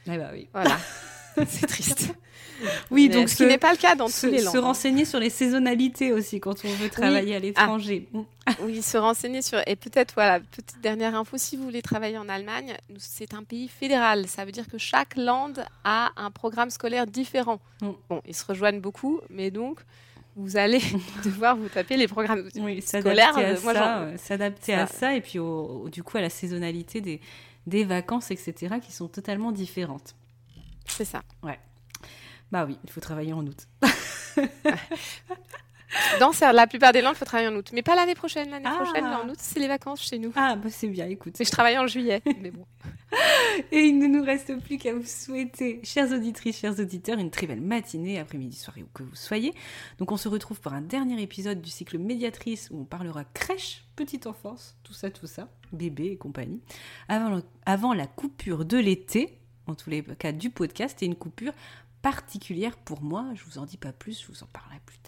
Ah bah oui. Voilà. c'est triste. Oui, donc ce qui n'est pas le cas dans tous les langues. Se renseigner sur les saisonnalités aussi quand on veut travailler à l'étranger. Ah. oui, se renseigner sur et peut-être voilà petite dernière info si vous voulez travailler en Allemagne, c'est un pays fédéral. Ça veut dire que chaque land a un programme scolaire différent. Mm. Bon, ils se rejoignent beaucoup, mais donc vous allez devoir vous taper les programmes oui, scolaires. À ça, s'adapter à ça et puis du coup à la saisonnalité des, des vacances, etc., qui sont totalement différentes. C'est ça. Ouais. Bah oui, il faut travailler en août. Dans la plupart des langues, il faut travailler en août. Mais pas l'année prochaine. L'année prochaine, en août, c'est les vacances chez nous. Ah, bah c'est bien, écoute. Mais je travaille en juillet, mais bon. Et il ne nous reste plus qu'à vous souhaiter, chères auditrices, chers auditeurs, une très belle matinée, après-midi, soirée, où que vous soyez. Donc on se retrouve pour un dernier épisode du cycle Médiatrice où on parlera crèche, petite enfance, tout ça, tout ça, bébé et compagnie. Avant, avant la coupure de l'été, en tous les cas du podcast, et une coupure particulière pour moi. Je vous en dis pas plus, je vous en parlerai plus tard.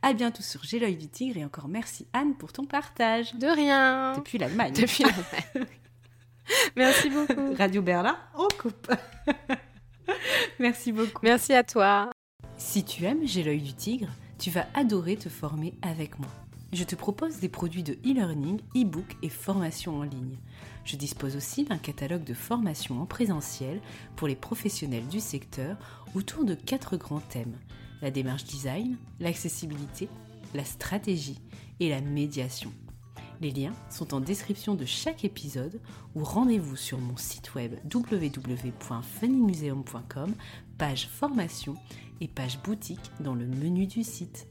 À bientôt sur J'ai l'œil du tigre et encore merci Anne pour ton partage. De rien. Depuis l'Allemagne. Depuis l'Allemagne. merci beaucoup. Radio Berlin, on coupe. merci beaucoup. Merci à toi. Si tu aimes J'ai l'œil du tigre, tu vas adorer te former avec moi. Je te propose des produits de e-learning, e-book et formation en ligne. Je dispose aussi d'un catalogue de formations en présentiel pour les professionnels du secteur autour de quatre grands thèmes la démarche design, l'accessibilité, la stratégie et la médiation. Les liens sont en description de chaque épisode ou rendez-vous sur mon site web www.funnymuseum.com, page formation et page boutique dans le menu du site.